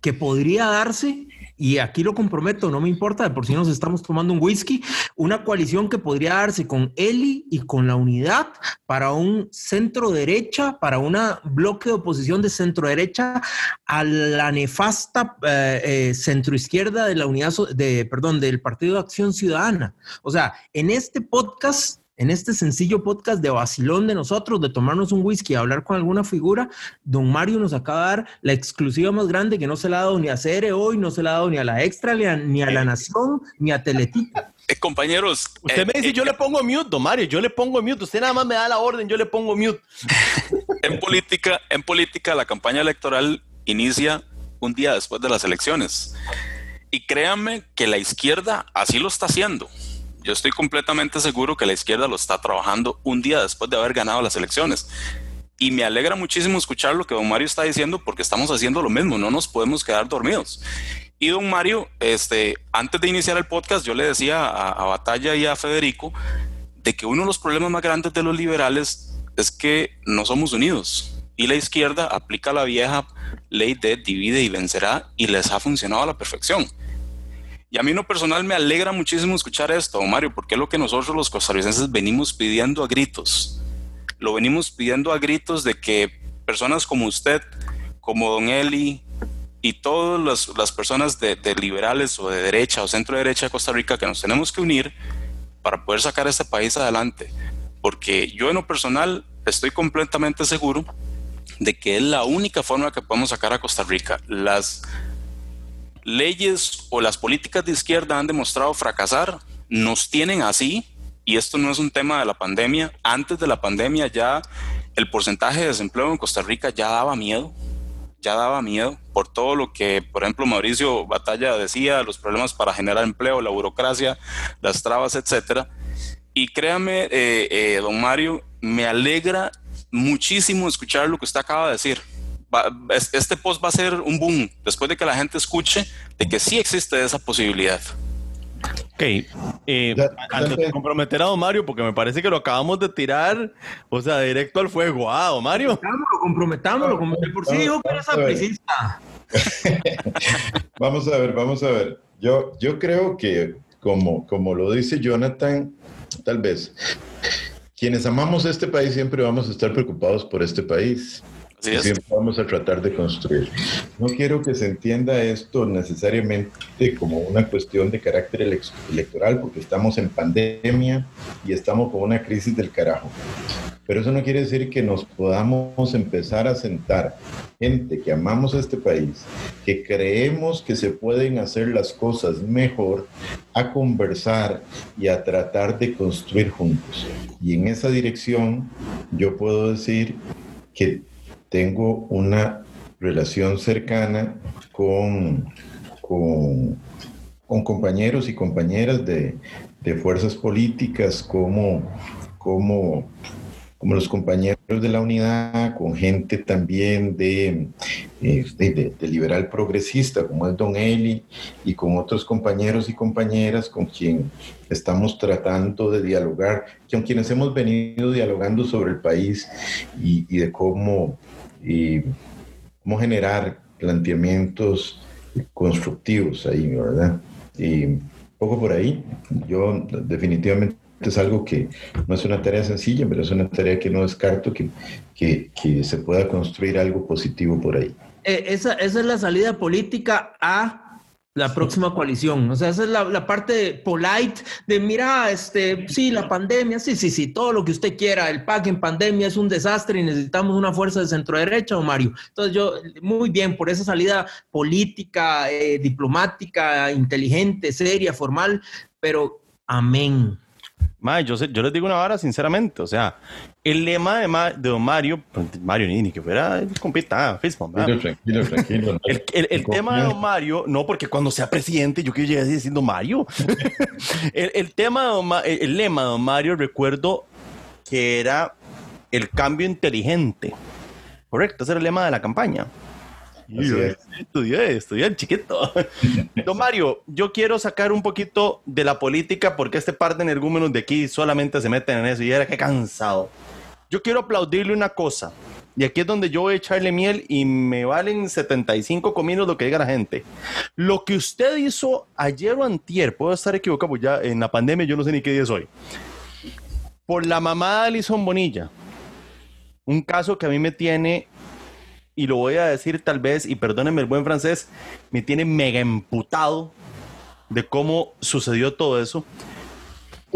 que podría darse y aquí lo comprometo, no me importa, por si nos estamos tomando un whisky, una coalición que podría darse con Eli y con la unidad para un centro derecha, para un bloque de oposición de centro derecha a la nefasta eh, eh, centro izquierda de la unidad, de, perdón, del Partido de Acción Ciudadana. O sea, en este podcast en este sencillo podcast de vacilón de nosotros, de tomarnos un whisky y hablar con alguna figura, don Mario nos acaba de dar la exclusiva más grande que no se la ha dado ni a CR hoy, no se la ha dado ni a la Extra, ni a, La Nación, ni a Teletica. Eh, compañeros. Usted me dice, eh, yo le eh, pongo mute, don Mario, yo le pongo mute. Usted nada más me da la orden, yo le pongo mute. en política, en política, la campaña electoral inicia un día después de las elecciones. Y créanme que la izquierda así lo está haciendo. Yo estoy completamente seguro que la izquierda lo está trabajando un día después de haber ganado las elecciones. Y me alegra muchísimo escuchar lo que don Mario está diciendo porque estamos haciendo lo mismo, no nos podemos quedar dormidos. Y don Mario, este, antes de iniciar el podcast, yo le decía a, a Batalla y a Federico de que uno de los problemas más grandes de los liberales es que no somos unidos. Y la izquierda aplica la vieja ley de divide y vencerá y les ha funcionado a la perfección. Y a mí en lo personal me alegra muchísimo escuchar esto, Mario, porque es lo que nosotros los costarricenses venimos pidiendo a gritos. Lo venimos pidiendo a gritos de que personas como usted, como Don Eli y todas las, personas de, liberales o de derecha o centro derecha de Costa Rica que nos tenemos que unir para poder sacar este país adelante. Porque yo en lo personal estoy completamente seguro de que es la única forma que podemos sacar a Costa Rica. Las leyes o las políticas de izquierda han demostrado fracasar, nos tienen así, y esto no es un tema de la pandemia, antes de la pandemia ya el porcentaje de desempleo en Costa Rica ya daba miedo, ya daba miedo por todo lo que, por ejemplo, Mauricio Batalla decía, los problemas para generar empleo, la burocracia, las trabas, etcétera. Y créame, eh, eh, don Mario, me alegra muchísimo escuchar lo que usted acaba de decir este post va a ser un boom después de que la gente escuche de que sí existe esa posibilidad. Ok, eh, antes de comprometer a Don Mario, porque me parece que lo acabamos de tirar, o sea, directo al fuego. Ah, Don Mario. Comprometámoslo, como por sí dijo que era sapricista. vamos a ver, vamos a ver. Yo, yo creo que, como, como lo dice Jonathan, tal vez, quienes amamos este país siempre vamos a estar preocupados por este país. Siempre vamos a tratar de construir. No quiero que se entienda esto necesariamente como una cuestión de carácter electoral, porque estamos en pandemia y estamos con una crisis del carajo. Pero eso no quiere decir que nos podamos empezar a sentar gente que amamos a este país, que creemos que se pueden hacer las cosas mejor, a conversar y a tratar de construir juntos. Y en esa dirección yo puedo decir que tengo una relación cercana con, con, compañeros y compañeras de, fuerzas políticas como, como, como los compañeros de la unidad, con gente también de, de, liberal progresista, como es Don Eli, y con otros compañeros y compañeras con quien estamos tratando de dialogar, con quienes hemos venido dialogando sobre el país y, y de cómo y cómo generar planteamientos constructivos ahí, ¿verdad? Y poco por ahí, yo definitivamente es algo que no es una tarea sencilla, pero es una tarea que no descarto que, que, que se pueda construir algo positivo por ahí. Eh, esa, esa es la salida política a la próxima coalición. O sea, esa es la, parte polite de, mira, este, sí, la pandemia, sí, sí, sí, todo lo que usted quiera, el PAC en pandemia es un desastre y necesitamos una fuerza de centro derecha, Mario. Entonces yo, muy bien, por esa salida política, eh, diplomática, inteligente, seria, formal, pero amén yo, yo les digo una vara sinceramente, o sea, el lema de, de Don Mario, Mario ni, que fuera compita, tranquilo, tranquilo. el, tema de Don Mario, no porque cuando sea presidente yo quiero llegar diciendo Mario. el, tema de el, lema de Don Mario recuerdo que era el cambio inteligente. Correcto, ese era el lema de la campaña. Estudié, estudié el chiquito. Don Mario, yo quiero sacar un poquito de la política porque este par de energúmenos de aquí solamente se meten en eso y era que cansado. Yo quiero aplaudirle una cosa. Y aquí es donde yo voy a echarle miel y me valen 75 cominos lo que diga la gente. Lo que usted hizo ayer o antier, puedo estar equivocado, pues ya en la pandemia yo no sé ni qué día es hoy. Por la mamá de Alison Bonilla. Un caso que a mí me tiene, y lo voy a decir tal vez, y perdónenme el buen francés, me tiene mega emputado de cómo sucedió todo eso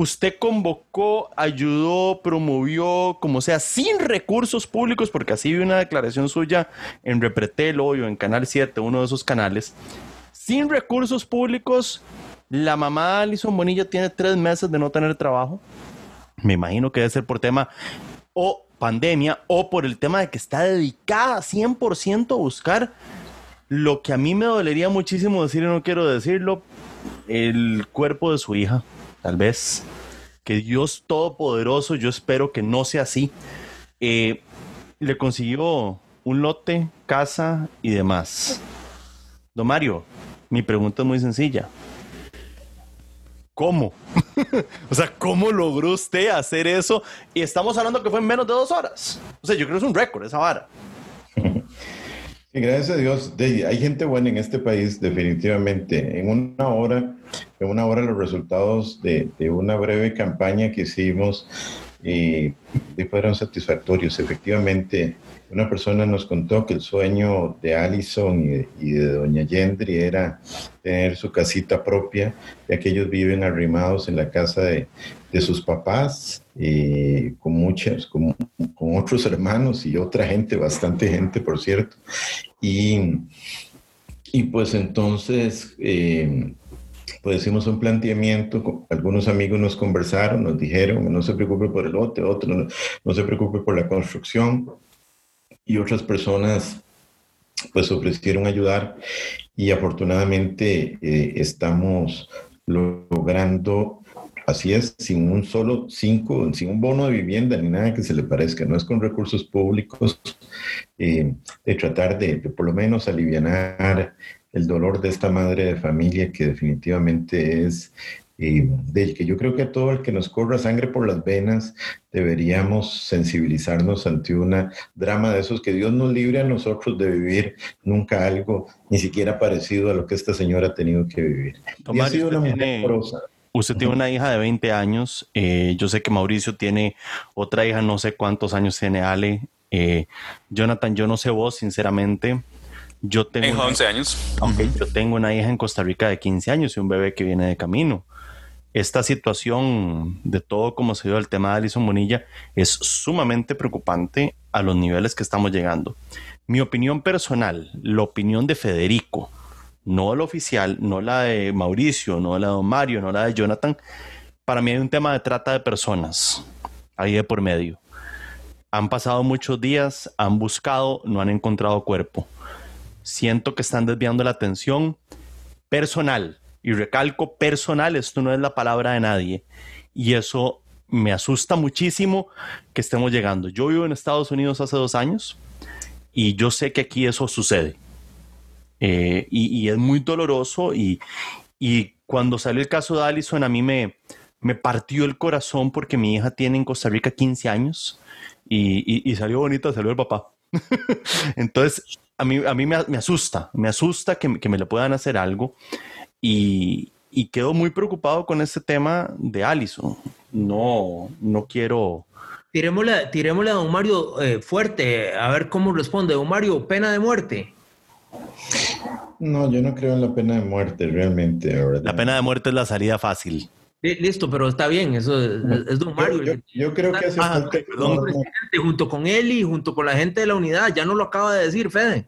usted convocó, ayudó, promovió, como sea, sin recursos públicos, porque así vi una declaración suya en Repretel hoy o en Canal 7, uno de esos canales, sin recursos públicos, la mamá de Alison Bonilla tiene tres meses de no tener trabajo. Me imagino que debe ser por tema o pandemia o por el tema de que está dedicada 100% a buscar lo que a mí me dolería muchísimo decir y no quiero decirlo, el cuerpo de su hija tal vez. Que Dios Todopoderoso, yo espero que no sea así, eh, le consiguió un lote, casa y demás. Don Mario, mi pregunta es muy sencilla. ¿Cómo? o sea, ¿cómo logró usted hacer eso? Y estamos hablando que fue en menos de dos horas. O sea, yo creo que es un récord esa vara. Gracias a Dios, hay gente buena en este país, definitivamente. En una hora, en una hora los resultados de, una breve campaña que hicimos fueron satisfactorios. Efectivamente, una persona nos contó que el sueño de Allison y de, doña Yendri era tener su casita propia, ya que ellos viven arrimados en la casa de, de sus papás, y con muchas, con, otros hermanos y otra gente, bastante gente, por cierto. Y, y pues entonces, eh, pues hicimos un planteamiento, algunos amigos nos conversaron, nos dijeron, no se preocupe por el lote, otro, no, no se preocupe por la construcción, y otras personas pues ofrecieron ayudar y afortunadamente eh, estamos logrando Así es, sin un solo cinco, sin un bono de vivienda ni nada que se le parezca, no es con recursos públicos, eh, de tratar de, por lo menos aliviar el dolor de esta madre de familia que definitivamente es eh, del que yo creo que a todo el que nos corra sangre por las venas deberíamos sensibilizarnos ante una drama de esos que Dios nos libre a nosotros de vivir nunca algo ni siquiera parecido a lo que esta señora ha tenido que vivir. y ha sido una mujer Usted tiene una hija de 20 años. Eh, yo sé que Mauricio tiene otra hija, no sé cuántos años tiene Ale. Eh, Jonathan, yo no sé vos, sinceramente. Yo tengo 11 años. Okay, Yo tengo una hija en Costa Rica de 15 años y un bebé que viene de camino. Esta situación de todo como se dio el tema de Alison Bonilla es sumamente preocupante a los niveles que estamos llegando. Mi opinión personal, la opinión de Federico, no la oficial, no la de Mauricio, no la de Mario, no la de Jonathan, para mí hay un tema de trata de personas ahí de por medio. Han pasado muchos días, han buscado, no han encontrado cuerpo. Siento que están desviando la atención personal, y recalco personal, esto no es la palabra de nadie, y eso me asusta muchísimo que estemos llegando. Yo vivo en Estados Unidos hace dos años y yo sé que aquí eso sucede. Eh, y, es muy doloroso y, cuando salió el caso de Allison a mí me, me partió el corazón porque mi hija tiene en Costa Rica 15 años y, salió bonita, salió el papá. Entonces, a mí, a mí me, asusta, me asusta que, que, me le puedan hacer algo y, quedo muy preocupado con este tema de Allison. No, no quiero... Tirémosle, tirémosle a don Mario eh, fuerte, a ver cómo responde. Don Mario, pena de muerte. No, yo no creo en la pena de muerte realmente. La pena de muerte es la salida fácil. listo, pero está bien, eso es, don Mario. Yo, creo que hace falta... junto con él y junto con la gente de la unidad, ya no lo acaba de decir, Fede.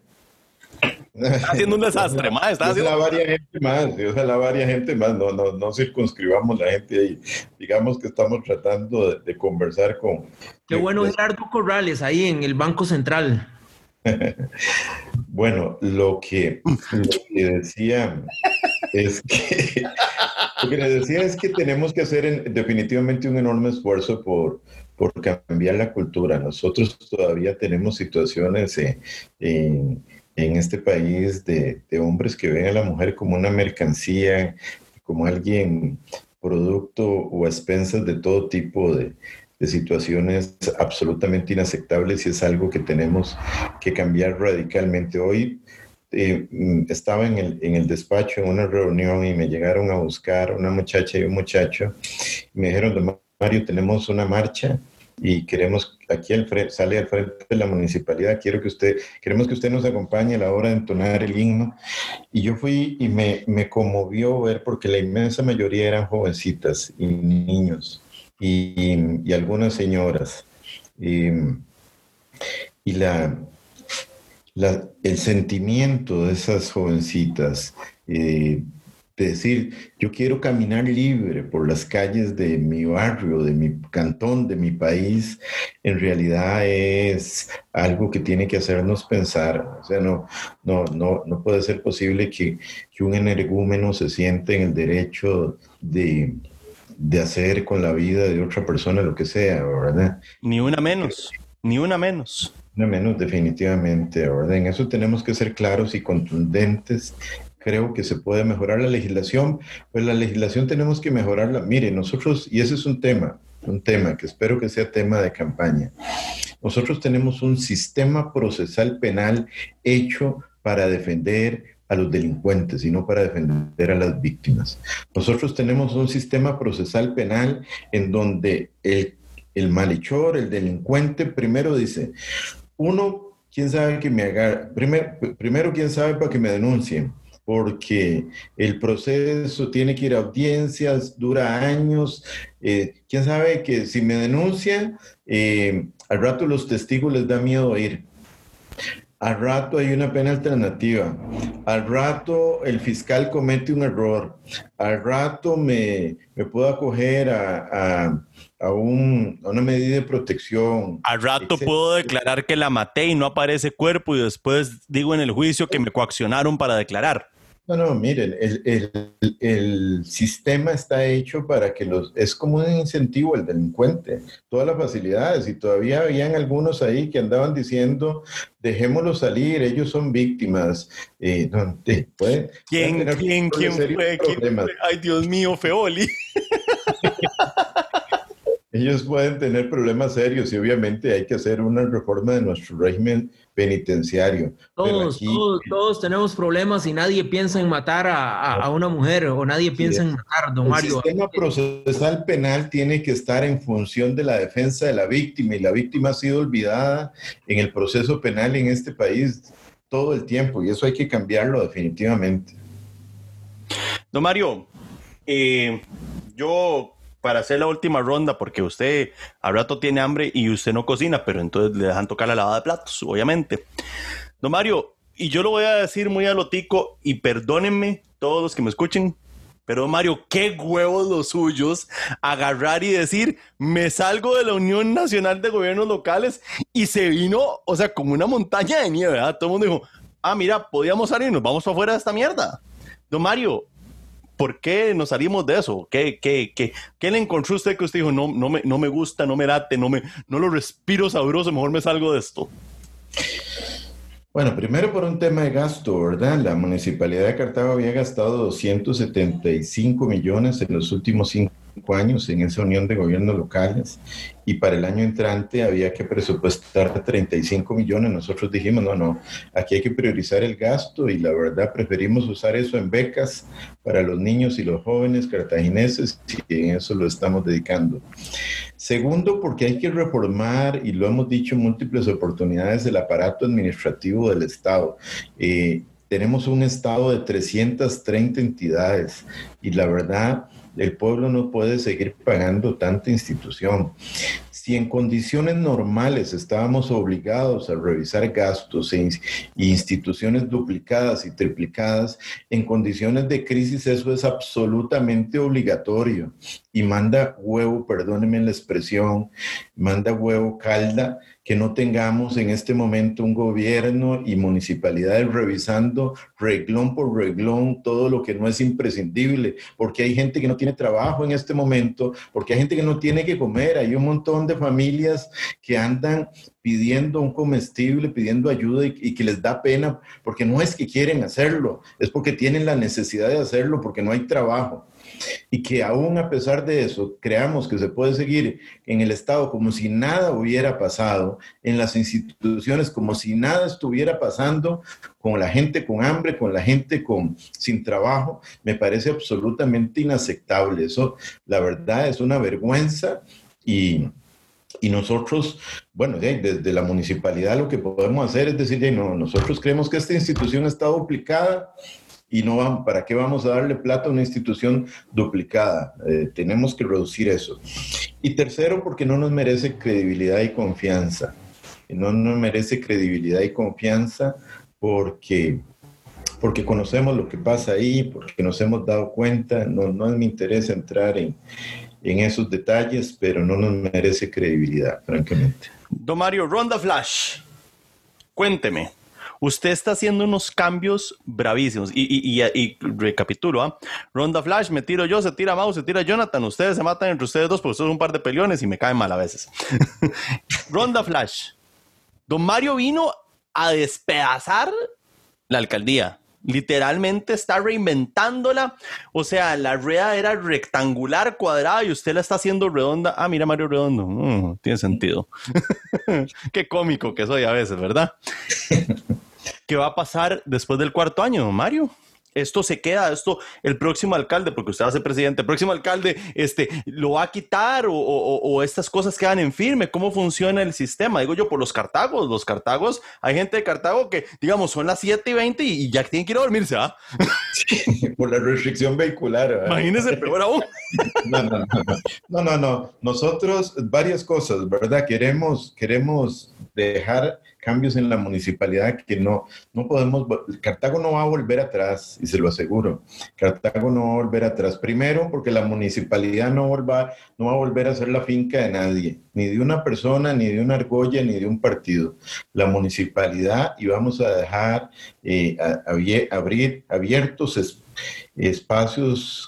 Está haciendo un desastre, más. Está haciendo... la varia gente más, la varia gente más, no, no, no circunscribamos la gente ahí. Digamos que estamos tratando de, conversar con... Qué bueno Gerardo Corrales ahí en el Banco Central. bueno, lo que, decía, es que lo que decía es que tenemos que hacer definitivamente un enorme esfuerzo por, por cambiar la cultura. Nosotros todavía tenemos situaciones en, en, este país de, de, hombres que ven a la mujer como una mercancía, como alguien producto o expensas de todo tipo de, de situaciones absolutamente inaceptables y es algo que tenemos que cambiar radicalmente. Hoy eh, mm, estaba en el, en el, despacho en una reunión y me llegaron a buscar una muchacha y un muchacho. Y me dijeron, Mario, tenemos una marcha y queremos, aquí al frente, sale al frente de la municipalidad, quiero que usted, queremos que usted nos acompañe a la hora de entonar el himno. Y yo fui y me, me conmovió ver, porque la inmensa mayoría eran jovencitas y niños y, algunas señoras. Y, y la, el sentimiento de esas jovencitas, eh, de decir, yo quiero caminar libre por las calles de mi barrio, de mi cantón, de mi país, en realidad es algo que tiene que hacernos pensar. O sea, no, no, no, no puede ser posible que, que un energúmeno se siente en el derecho de, de hacer con la vida de otra persona lo que sea, ¿verdad? Ni una menos, ni una menos. No menos, definitivamente, ¿verdad? En eso tenemos que ser claros y contundentes. Creo que se puede mejorar la legislación, pues la legislación tenemos que mejorarla. Mire, nosotros, y ese es un tema, un tema que espero que sea tema de campaña. Nosotros tenemos un sistema procesal penal hecho para defender a los delincuentes y no para defender a las víctimas. Nosotros tenemos un sistema procesal penal en donde el, malhechor, el delincuente, primero dice, uno, quién sabe que me haga, primero, primero quién sabe para que me denuncien, porque el proceso tiene que ir a audiencias, dura años, eh, quién sabe que si me denuncian, eh, al rato los testigos les da miedo ir. Al rato hay una pena alternativa. Al rato el fiscal comete un error. Al rato me, me puedo acoger a a, una medida de protección. Al rato puedo declarar que la maté y no aparece cuerpo y después digo en el juicio que me coaccionaron para declarar. No, no, miren, el, sistema está hecho para que los... Es como un incentivo al delincuente, todas las facilidades, y todavía habían algunos ahí que andaban diciendo, dejémoslo salir, ellos son víctimas. Eh, ¿Quién, quién, quién fue? Ay, Dios mío, Feoli. ellos pueden tener problemas serios y obviamente hay que hacer una reforma de nuestro régimen penitenciario. Todos, todos, tenemos problemas y nadie piensa en matar a, una mujer o nadie piensa en matar, don Mario. El sistema procesal penal tiene que estar en función de la defensa de la víctima y la víctima ha sido olvidada en el proceso penal en este país todo el tiempo y eso hay que cambiarlo definitivamente. Don Mario, eh, yo para hacer la última ronda, porque usted al rato tiene hambre y usted no cocina, pero entonces le dejan tocar la lavada de platos, obviamente. Don Mario, y yo lo voy a decir muy a lotico, y perdónenme todos los que me escuchen, pero Mario, qué huevos los suyos agarrar y decir, me salgo de la Unión Nacional de Gobiernos Locales y se vino, o sea, como una montaña de nieve, ¿verdad? Todo el mundo dijo, ah, mira, podíamos salirnos, vamos para afuera de esta mierda. Don Mario, ¿por qué nos salimos de eso? ¿Qué, qué, qué, qué le encontró usted que usted dijo, no, no, me, no me gusta, no me late, no, me, no lo respiro sabroso, mejor me salgo de esto? Bueno, primero por un tema de gasto, ¿verdad? La municipalidad de Cartago había gastado 275 millones en los últimos cinco años en esa unión de gobiernos locales y para el año entrante había que presupuestar 35 millones. Nosotros dijimos, no, no, aquí hay que priorizar el gasto y la verdad preferimos usar eso en becas para los niños y los jóvenes cartagineses y en eso lo estamos dedicando. Segundo, porque hay que reformar, y lo hemos dicho en múltiples oportunidades, el aparato administrativo del Estado. Eh, tenemos un Estado de 330 entidades y la verdad el pueblo no puede seguir pagando tanta institución. Si en condiciones normales estábamos obligados a revisar gastos e instituciones duplicadas y triplicadas, en condiciones de crisis eso es absolutamente obligatorio y manda huevo, perdónenme la expresión, manda huevo calda que no tengamos en este momento un gobierno y municipalidades revisando reglón por reglón todo lo que no es imprescindible, porque hay gente que no tiene trabajo en este momento, porque hay gente que no tiene que comer, hay un montón de familias que andan pidiendo un comestible, pidiendo ayuda y, que les da pena, porque no es que quieren hacerlo, es porque tienen la necesidad de hacerlo, porque no hay trabajo. Y que aún a pesar de eso, creamos que se puede seguir en el Estado como si nada hubiera pasado, en las instituciones como si nada estuviera pasando, con la gente con hambre, con la gente con, sin trabajo, me parece absolutamente inaceptable. Eso, la verdad, es una vergüenza y y nosotros, bueno, desde la municipalidad lo que podemos hacer es decir, no, nosotros creemos que esta institución está duplicada y no vamos, ¿para qué vamos a darle plata a una institución duplicada? Eh, tenemos que reducir eso. Y tercero, porque no nos merece credibilidad y confianza. No nos merece credibilidad y confianza porque porque conocemos lo que pasa ahí, porque nos hemos dado cuenta, no, no es mi interés entrar en, en esos detalles, pero no nos merece credibilidad, francamente. Don Mario, Ronda Flash, cuénteme. Usted está haciendo unos cambios bravísimos. Y, recapitulo, ¿ah? Ronda Flash, me tiro yo, se tira Mau, se tira Jonathan. Ustedes se matan entre ustedes dos porque son un par de peleones y me caen mal a veces. Ronda Flash. Don Mario vino a despedazar la alcaldía literalmente está reinventándola. O sea, la rueda era rectangular, cuadrada y usted la está haciendo redonda. Ah, mira Mario Redondo. Mm, tiene sentido. Qué cómico que soy a veces, ¿verdad? ¿Qué va a pasar después del cuarto año, Mario? esto se queda, esto, el próximo alcalde, porque usted va a ser presidente, el próximo alcalde, este, lo va a quitar o, estas cosas quedan en firme. ¿Cómo funciona el sistema? Digo yo, por los cartagos, los cartagos, hay gente de Cartago que, digamos, son las 7 y 20 y, ya tienen que ir a dormirse, ¿ah? Sí, por la restricción vehicular. Imagínese, peor aún. No, no, no, no, no, no. Nosotros, varias cosas, ¿verdad? Queremos, queremos dejar cambios en la municipalidad que no, no podemos, Cartago no va a volver atrás, y se lo aseguro, Cartago no va a volver atrás. Primero, porque la municipalidad no, va, no va a volver a ser la finca de nadie, ni de una persona, ni de una argolla, ni de un partido. La municipalidad, y vamos a dejar eh, abrir abiertos espacios,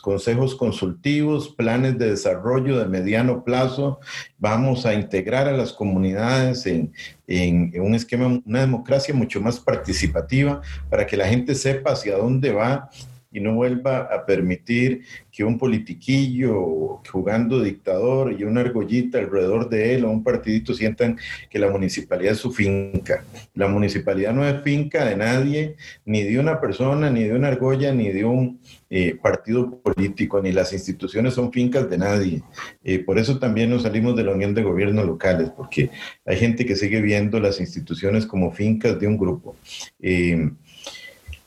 consejos consultivos, planes de desarrollo de mediano plazo. Vamos a integrar a las comunidades en, en, un esquema, una democracia mucho más participativa para que la gente sepa hacia dónde va y no vuelva a permitir que un politiquillo jugando dictador y una argollita alrededor de él o un partidito sientan que la municipalidad es su finca. La municipalidad no es finca de nadie, ni de una persona, ni de una argolla, ni de un eh, partido político, ni las instituciones son fincas de nadie. Eh, por eso también nos salimos de la Unión de Gobiernos Locales, porque hay gente que sigue viendo las instituciones como fincas de un grupo. Eh,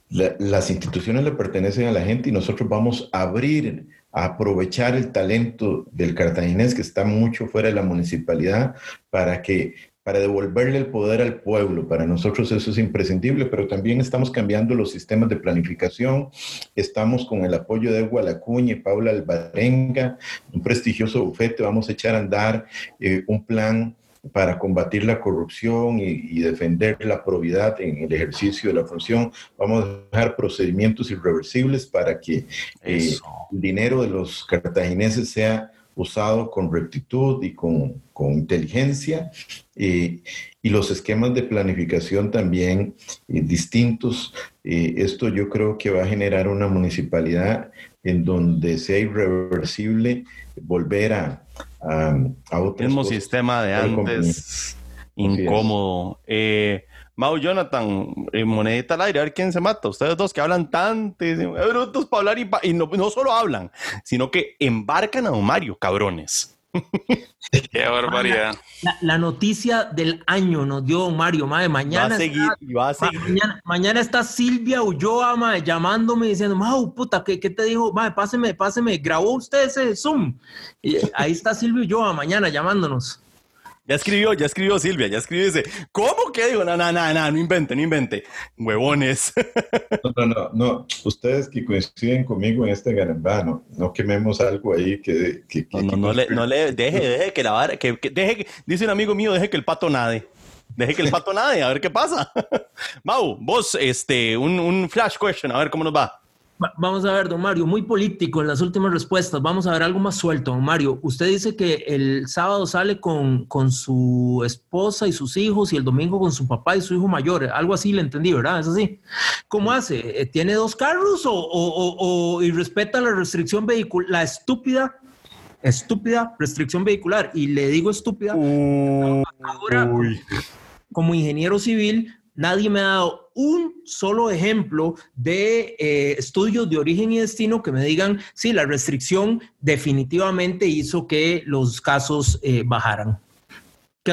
las instituciones le pertenecen a la gente y nosotros vamos a abrir, a aprovechar el talento del cartaginés que está mucho fuera de la municipalidad para que para devolverle el poder al pueblo. Para nosotros eso es imprescindible, pero también estamos cambiando los sistemas de planificación. Estamos con el apoyo de Gualacuña y Paula Alvarenga, un prestigioso bufete. Vamos a echar a andar eh, un plan para combatir la corrupción y, defender la probidad en el ejercicio de la función. Vamos a dejar procedimientos irreversibles para que eh, el dinero de los cartagineses sea usado con rectitud y con, con inteligencia eh, y los esquemas de planificación también eh, distintos. esto yo creo que va a generar una municipalidad en donde sea irreversible volver a, a, mismo sistema de antes, incómodo. Eh, Mau Jonathan, eh, monedita al aire, a ver quién se mata. Ustedes dos que hablan tanto, brutos para hablar y, no, no, solo hablan, sino que embarcan a Don Mario, cabrones. Qué barbaridad. La, noticia del año nos dio Mario, madre. Mañana, va a seguir, está, va a seguir. Mañana, está Silvia Ulloa, madre, llamándome diciendo, Mau, puta, ¿qué, ¿qué, te dijo? Madre, páseme, páseme, grabó usted ese Zoom. Y ahí está Silvia Ulloa mañana llamándonos. Ya escribió, ya escribió Silvia, ya escribió dice, ¿cómo que digo? No, no, no, no, no invente, no invente. Huevones. No, no, no, no. Ustedes que coinciden conmigo en este garambano, no quememos algo ahí que... que, no, no, no, le, no le, deje, deje que la vara, que, que deje, dice un amigo mío, deje que el pato nade. Deje que el pato nade, a ver qué pasa. Mau, vos, este, un, un flash question, a ver cómo nos va. Vamos a ver, don Mario, muy político en las últimas respuestas. Vamos a ver algo más suelto, don Mario. Usted dice que el sábado sale con, con su esposa y sus hijos y el domingo con su papá y su hijo mayor. Algo así le entendí, ¿verdad? ¿Es así? ¿Cómo hace? Eh, ¿Tiene dos carros o, o, o, y respeta la restricción vehicular, la estúpida, estúpida restricción vehicular? Y le digo estúpida. ahora, como ingeniero civil, nadie me ha dado un solo ejemplo de eh, estudios de origen y destino que me digan, si la restricción definitivamente hizo que los casos eh, bajaran.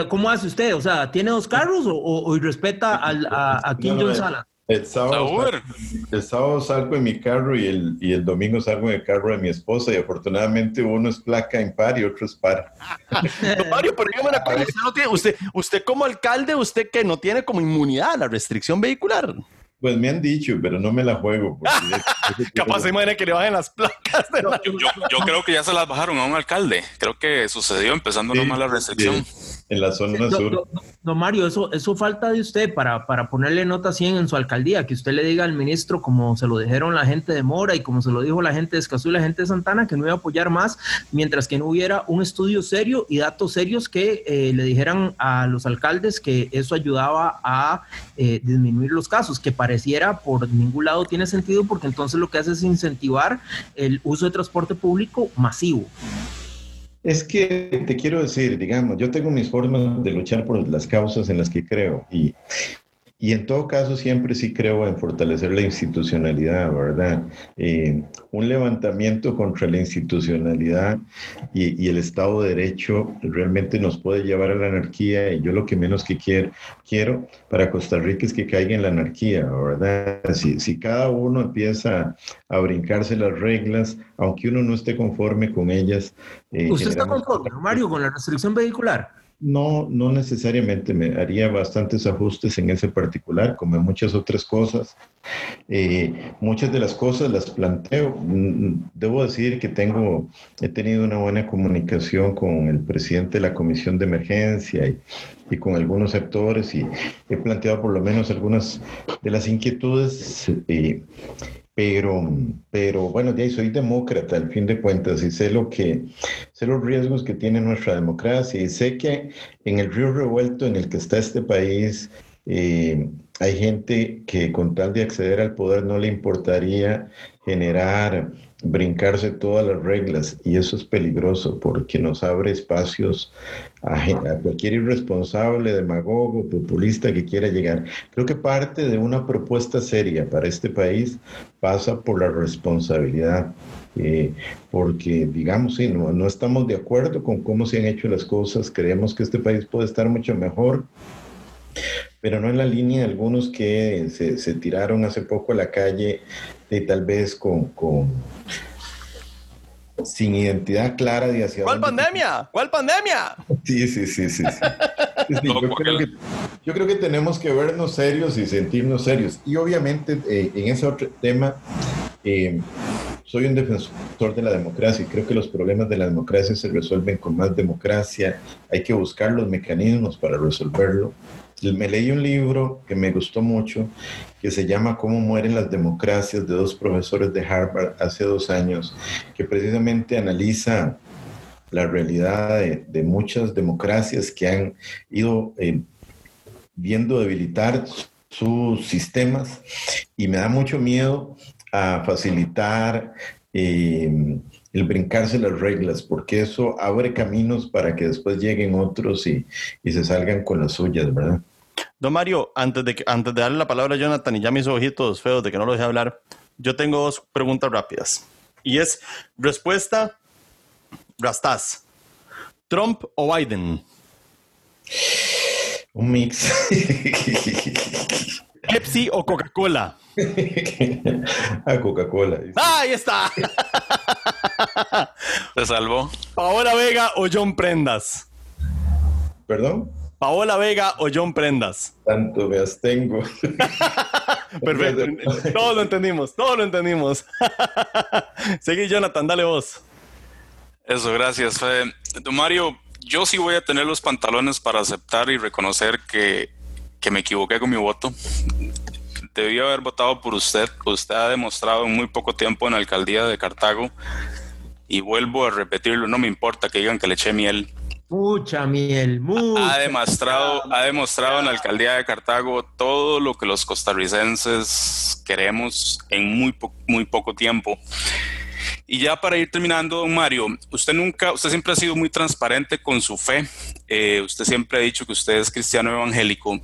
¿Cómo hace usted? O sea, ¿tiene dos carros o, respeta al, a, a Kim Jong-un el sábado, el sábado salgo en mi carro y el, y el domingo salgo en el carro de mi esposa y afortunadamente uno es placa impar y otro es par. Mario, pero dígame una cosa, usted, no tiene, usted, usted como alcalde, usted que no tiene como inmunidad a la restricción vehicular. Pues me han dicho, pero no me la juego. Capaz se imagina que le bajen las placas. yo, creo que ya se las bajaron a un alcalde. Creo que sucedió empezando nomás la restricción. En la zona sur. No, Mario, eso, eso falta de usted para, para ponerle nota 100 en su alcaldía, que usted le diga al ministro, como se lo dijeron la gente de Mora y como se lo dijo la gente de Escazú y la gente de Santana, que no iba a apoyar más mientras que no hubiera un estudio serio y datos serios que eh, le dijeran a los alcaldes que eso ayudaba a eh, disminuir los casos, que pareciera por ningún lado tiene sentido porque entonces lo que hace es incentivar el uso de transporte público masivo. Es que te quiero decir, digamos, yo tengo mis formas de luchar por las causas en las que creo y y en todo caso, siempre sí creo en fortalecer la institucionalidad, ¿verdad? Eh, un levantamiento contra la institucionalidad y, el Estado de Derecho realmente nos puede llevar a la anarquía y yo lo que menos que quiero, quiero para Costa Rica es que caiga en la anarquía, ¿verdad? Si, si cada uno empieza a brincarse las reglas, aunque uno no esté conforme con ellas. Eh, ¿Usted está conforme, Mario, con la restricción vehicular? No, no necesariamente me haría bastantes ajustes en ese particular, como en muchas otras cosas. Eh, muchas de las cosas las planteo. Mm, debo decir que tengo, he tenido una buena comunicación con el presidente de la Comisión de Emergencia y, y con algunos sectores y he planteado por lo menos algunas de las inquietudes. Eh, pero, pero bueno, ya soy demócrata al fin de cuentas y sé lo que, sé los riesgos que tiene nuestra democracia y sé que en el río revuelto en el que está este país eh, hay gente que con tal de acceder al poder no le importaría generar brincarse todas las reglas y eso es peligroso porque nos abre espacios a, cualquier irresponsable, demagogo, populista que quiera llegar. Creo que parte de una propuesta seria para este país pasa por la responsabilidad. Eh, porque digamos, sí, no, no estamos de acuerdo con cómo se han hecho las cosas, creemos que este país puede estar mucho mejor, pero no en la línea de algunos que se, se tiraron hace poco a la calle y tal vez con, con sin identidad clara de hacia ¿Cuál pandemia? ¿Cuál pandemia? Sí, sí, sí, sí. yo, creo que, tenemos que vernos serios y sentirnos serios. Y obviamente eh, en ese otro tema, eh, soy un defensor de la democracia y creo que los problemas de la democracia se resuelven con más democracia. Hay que buscar los mecanismos para resolverlo me leí un libro que me gustó mucho, que se llama Cómo mueren las democracias, de dos profesores de Harvard hace dos años, que precisamente analiza la realidad de, muchas democracias que han ido eh, viendo debilitar sus sistemas y me da mucho miedo a facilitar eh, el brincarse las reglas, porque eso abre caminos para que después lleguen otros y, y se salgan con las suyas, ¿verdad? Don Mario, antes de, antes de darle la palabra a Jonathan y ya mis ojitos feos de que no lo dejé hablar, yo tengo dos preguntas rápidas. Y es, respuesta, Rastas, ¿Trump o Biden? Un mix. ¿Pepsi o Coca-Cola? A Coca-Cola. ¡Ah, ahí está! Se salvó. ¿Paola Vega o John Prendas? ¿Perdón? Paola Vega o John Prendas. Tanto me abstengo. Perfecto. Todos lo entendimos, todos lo entendimos. Seguí, Jonathan, dale vos. Eso, gracias, Don Mario, yo sí voy a tener los pantalones para aceptar y reconocer que, que me equivoqué con mi voto. Debí haber votado por usted. Usted ha demostrado en muy poco tiempo en la alcaldía de Cartago. Y vuelvo a repetirlo, no me importa que digan que le eché miel Mucha miel, mucha. Ha demostrado, ha demostrado en la alcaldía de Cartago todo lo que los costarricenses queremos en muy, muy poco tiempo. Y ya para ir terminando, don Mario, usted nunca, usted siempre ha sido muy transparente con su fe. Eh, usted siempre ha dicho que usted es cristiano evangélico.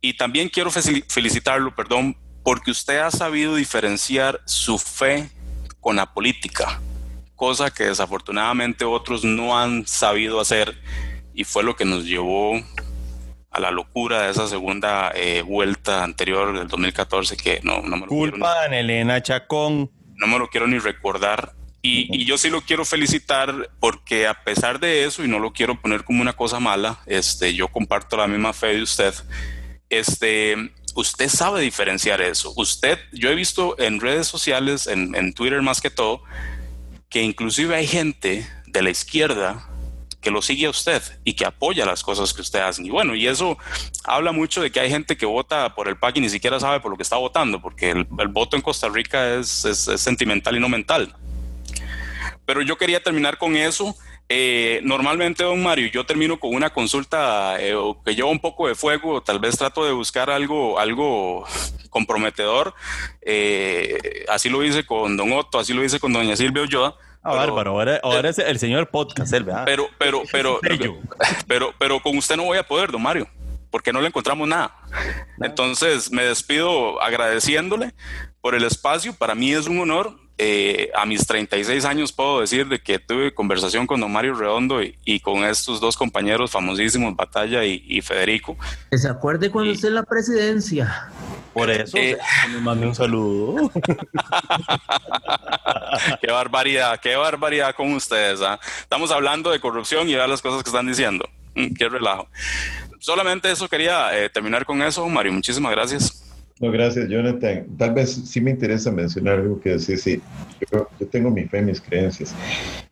Y también quiero felicitarlo, perdón, porque usted ha sabido diferenciar su fe con la política cosa que desafortunadamente otros no han sabido hacer y fue lo que nos llevó a la locura de esa segunda eh, vuelta anterior del 2014 que no, no me lo Culpa de Elena Chacón. No me lo quiero ni recordar. Y, y, yo sí lo quiero felicitar porque a pesar de eso, y no lo quiero poner como una cosa mala, este, yo comparto la misma fe de usted, este, usted sabe diferenciar eso. Usted, yo he visto en redes sociales, en, en Twitter más que todo, que inclusive hay gente de la izquierda que lo sigue a usted y que apoya las cosas que usted hace. Y bueno, y eso habla mucho de que hay gente que vota por el PAC y ni siquiera sabe por lo que está votando, porque el, voto en Costa Rica es, sentimental y no mental. Pero yo quería terminar con eso. Eh, normalmente, don Mario, yo termino con una consulta eh, que lleva un poco de fuego, tal vez trato de buscar algo, algo comprometedor. Eh, así lo hice con don Otto, así lo hice con doña Silvia Ulloa. Ah, bárbaro, ahora, es el señor podcast, Pero, pero, pero, pero, pero, con usted no voy a poder, don Mario, porque no le encontramos nada. Entonces me despido agradeciéndole por el espacio. Para mí es un honor eh, a mis 36 años puedo decir de que tuve conversación con don Mario Redondo y, con estos dos compañeros famosísimos, Batalla y, Federico. Que se acuerde cuando esté en la presidencia. Por eso eh, me mandé un saludo. qué barbaridad, qué barbaridad con ustedes. ¿ah? Estamos hablando de corrupción y de las cosas que están diciendo. Mm, qué relajo. Solamente eso quería eh, terminar con eso, Mario. Muchísimas gracias. No, gracias, Jonathan. Tal vez sí me interesa mencionar algo que decir, sí, yo, tengo mi fe, mis creencias.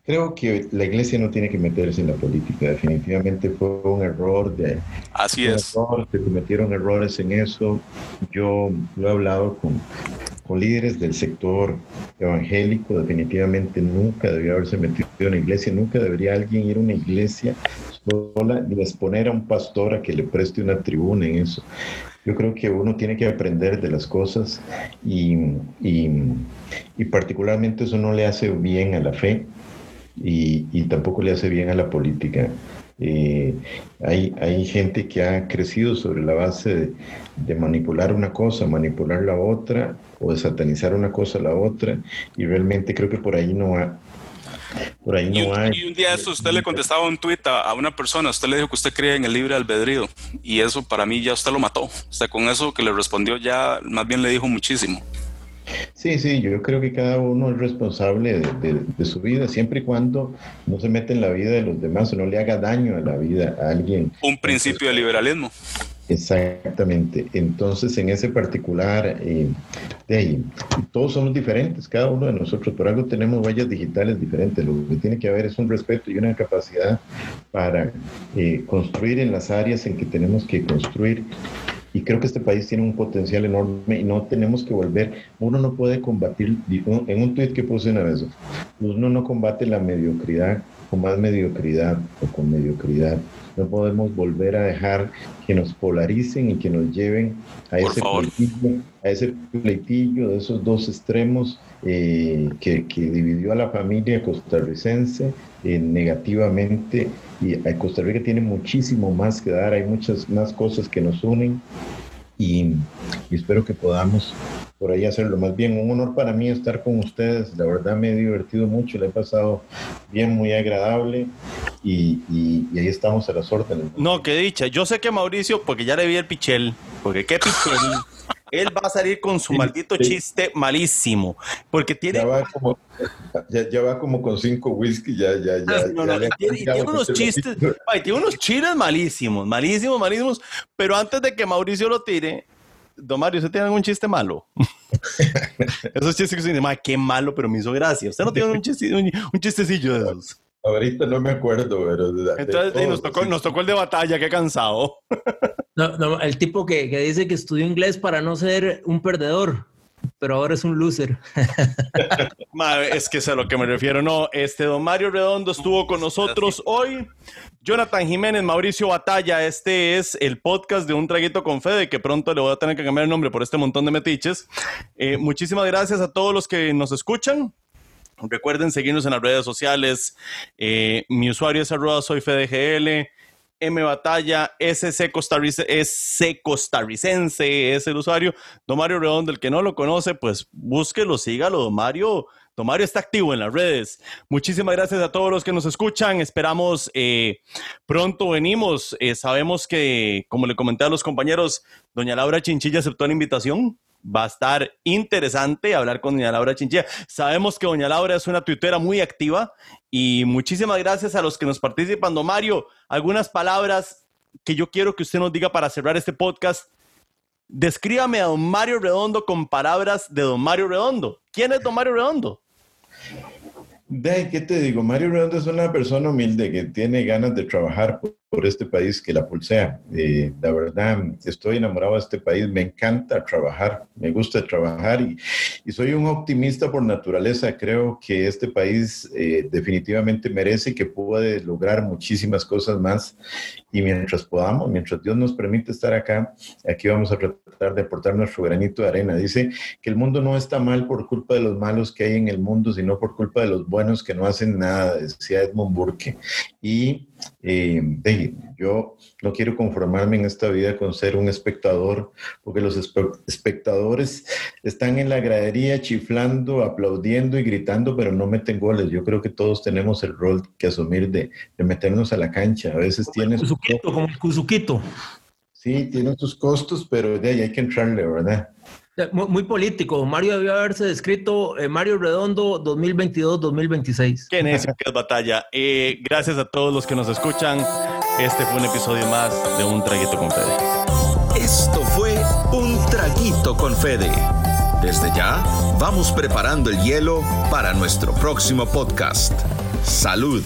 Creo que la iglesia no tiene que meterse en la política, definitivamente fue un error de... Así es. se cometieron errores en eso. Yo lo he hablado con, con líderes del sector evangélico, definitivamente nunca debería haberse metido en la iglesia, nunca debería alguien ir a una iglesia sola ni exponer a un pastor a que le preste una tribuna en eso. Yo creo que uno tiene que aprender de las cosas y, y, particularmente eso no le hace bien a la fe y, y tampoco le hace bien a la política. Eh, hay, hay gente que ha crecido sobre la base de, manipular una cosa, manipular la otra, o de satanizar una cosa a la otra, y realmente creo que por ahí no, ha, por ahí no hay. Y un día eso usted le contestaba un tuit a, una persona, usted le dijo que usted cree en el libre albedrío y eso para mí ya usted lo mató. O con eso que le respondió ya más bien le dijo muchísimo. Sí, sí, yo creo que cada uno es responsable de, su vida, siempre y cuando no se mete en la vida de los demás o no le haga daño a la vida a alguien. Un principio de liberalismo. Exactamente. Entonces, en ese particular, eh, de ahí, todos somos diferentes, cada uno de nosotros, por algo tenemos huellas digitales diferentes. Lo que tiene que haber es un respeto y una capacidad para eh, construir en las áreas en que tenemos que construir. Y creo que este país tiene un potencial enorme y no tenemos que volver. Uno no puede combatir, en un tuit que puse una vez, uno no combate la mediocridad con más mediocridad o con mediocridad no podemos volver a dejar que nos polaricen y que nos lleven a, ese pleitillo, a ese pleitillo de esos dos extremos eh, que, dividió a la familia costarricense eh, negativamente. Y Costa Rica tiene muchísimo más que dar, hay muchas más cosas que nos unen y, espero que podamos por ahí hacerlo. Más bien, un honor para mí estar con ustedes. La verdad me he divertido mucho, le he pasado bien, muy agradable y, ahí estamos a las órdenes. No, qué dicha. Yo sé que Mauricio, porque ya le vi el pichel, porque qué pichel. él va a salir con su maldito chiste malísimo. Porque tiene. Ya va como, ya, va como con cinco whisky, ya, ya, ya. tiene, unos chistes, tiene unos chiles malísimos, malísimos, malísimos. Pero antes de que Mauricio lo tire, Don Mario, ¿usted tiene algún chiste malo? esos chistes que se dicen, qué malo, pero me hizo gracia. ¿Usted no tiene un, chiste, un, chistecillo de esos? Ahorita no me acuerdo, pero... Entonces nos, tocó, nos, tocó, el de batalla, qué cansado. no, no, el tipo que, que dice que estudió inglés para no ser un perdedor pero ahora es un loser. es que es a lo que me refiero. No, este don Mario Redondo estuvo con nosotros hoy. Jonathan Jiménez, Mauricio Batalla, este es el podcast de Un Traguito con Fede, que pronto le voy a tener que cambiar el nombre por este montón de metiches. Eh, muchísimas gracias a todos los que nos escuchan. Recuerden seguirnos en las redes sociales. Eh, mi usuario es arroba soy FedeGL. M Batalla, SC, SC costarricense es el usuario. Don Redondo, el que no lo conoce, pues búsquelo, sígalo. Don Mario, Don Mario está activo en las redes. Muchísimas gracias a todos los que nos escuchan. Esperamos eh, pronto venimos. Eh, sabemos que, como le comenté a los compañeros, doña Laura Chinchilla aceptó la invitación va a estar interesante hablar con doña Laura Chinchilla. Sabemos que doña Laura es una tuitera muy activa y muchísimas gracias a los que nos participan. Don Mario, algunas palabras que yo quiero que usted nos diga para cerrar este podcast. Descríbame a don Mario Redondo con palabras de don Mario Redondo. ¿Quién es don Mario Redondo? De, ¿qué te digo? Mario Redondo es una persona humilde que tiene ganas de trabajar este país que la pulsea. Eh, la verdad, estoy enamorado de este país, me encanta trabajar, me gusta trabajar y, y soy un optimista por naturaleza. Creo que este país eh, definitivamente merece que puede lograr muchísimas cosas más y mientras podamos, mientras Dios nos permite estar acá, aquí vamos a tratar de aportar nuestro granito de arena. Dice que el mundo no está mal por culpa de los malos que hay en el mundo, sino por culpa de los buenos que no hacen nada, decía Edmund Burke. Y eh, yo no quiero conformarme en esta vida con ser un espectador, porque los espectadores están en la gradería chiflando, aplaudiendo y gritando, pero no meten goles. Yo creo que todos tenemos el rol que asumir de, meternos a la cancha. A veces tienes... Como el Cuzuquito. Sí, tiene sus costos, pero de ahí hay que entrarle, ¿verdad? Muy, político. Mario debió haberse descrito eh, Mario Redondo 2022-2026. ¿Quién es? ¿Qué batalla? Eh, gracias a todos los que nos escuchan. Este fue un episodio más de Un Traguito con Fede. Esto fue Un Traguito con Fede. Desde ya, vamos preparando el hielo para nuestro próximo podcast. Salud.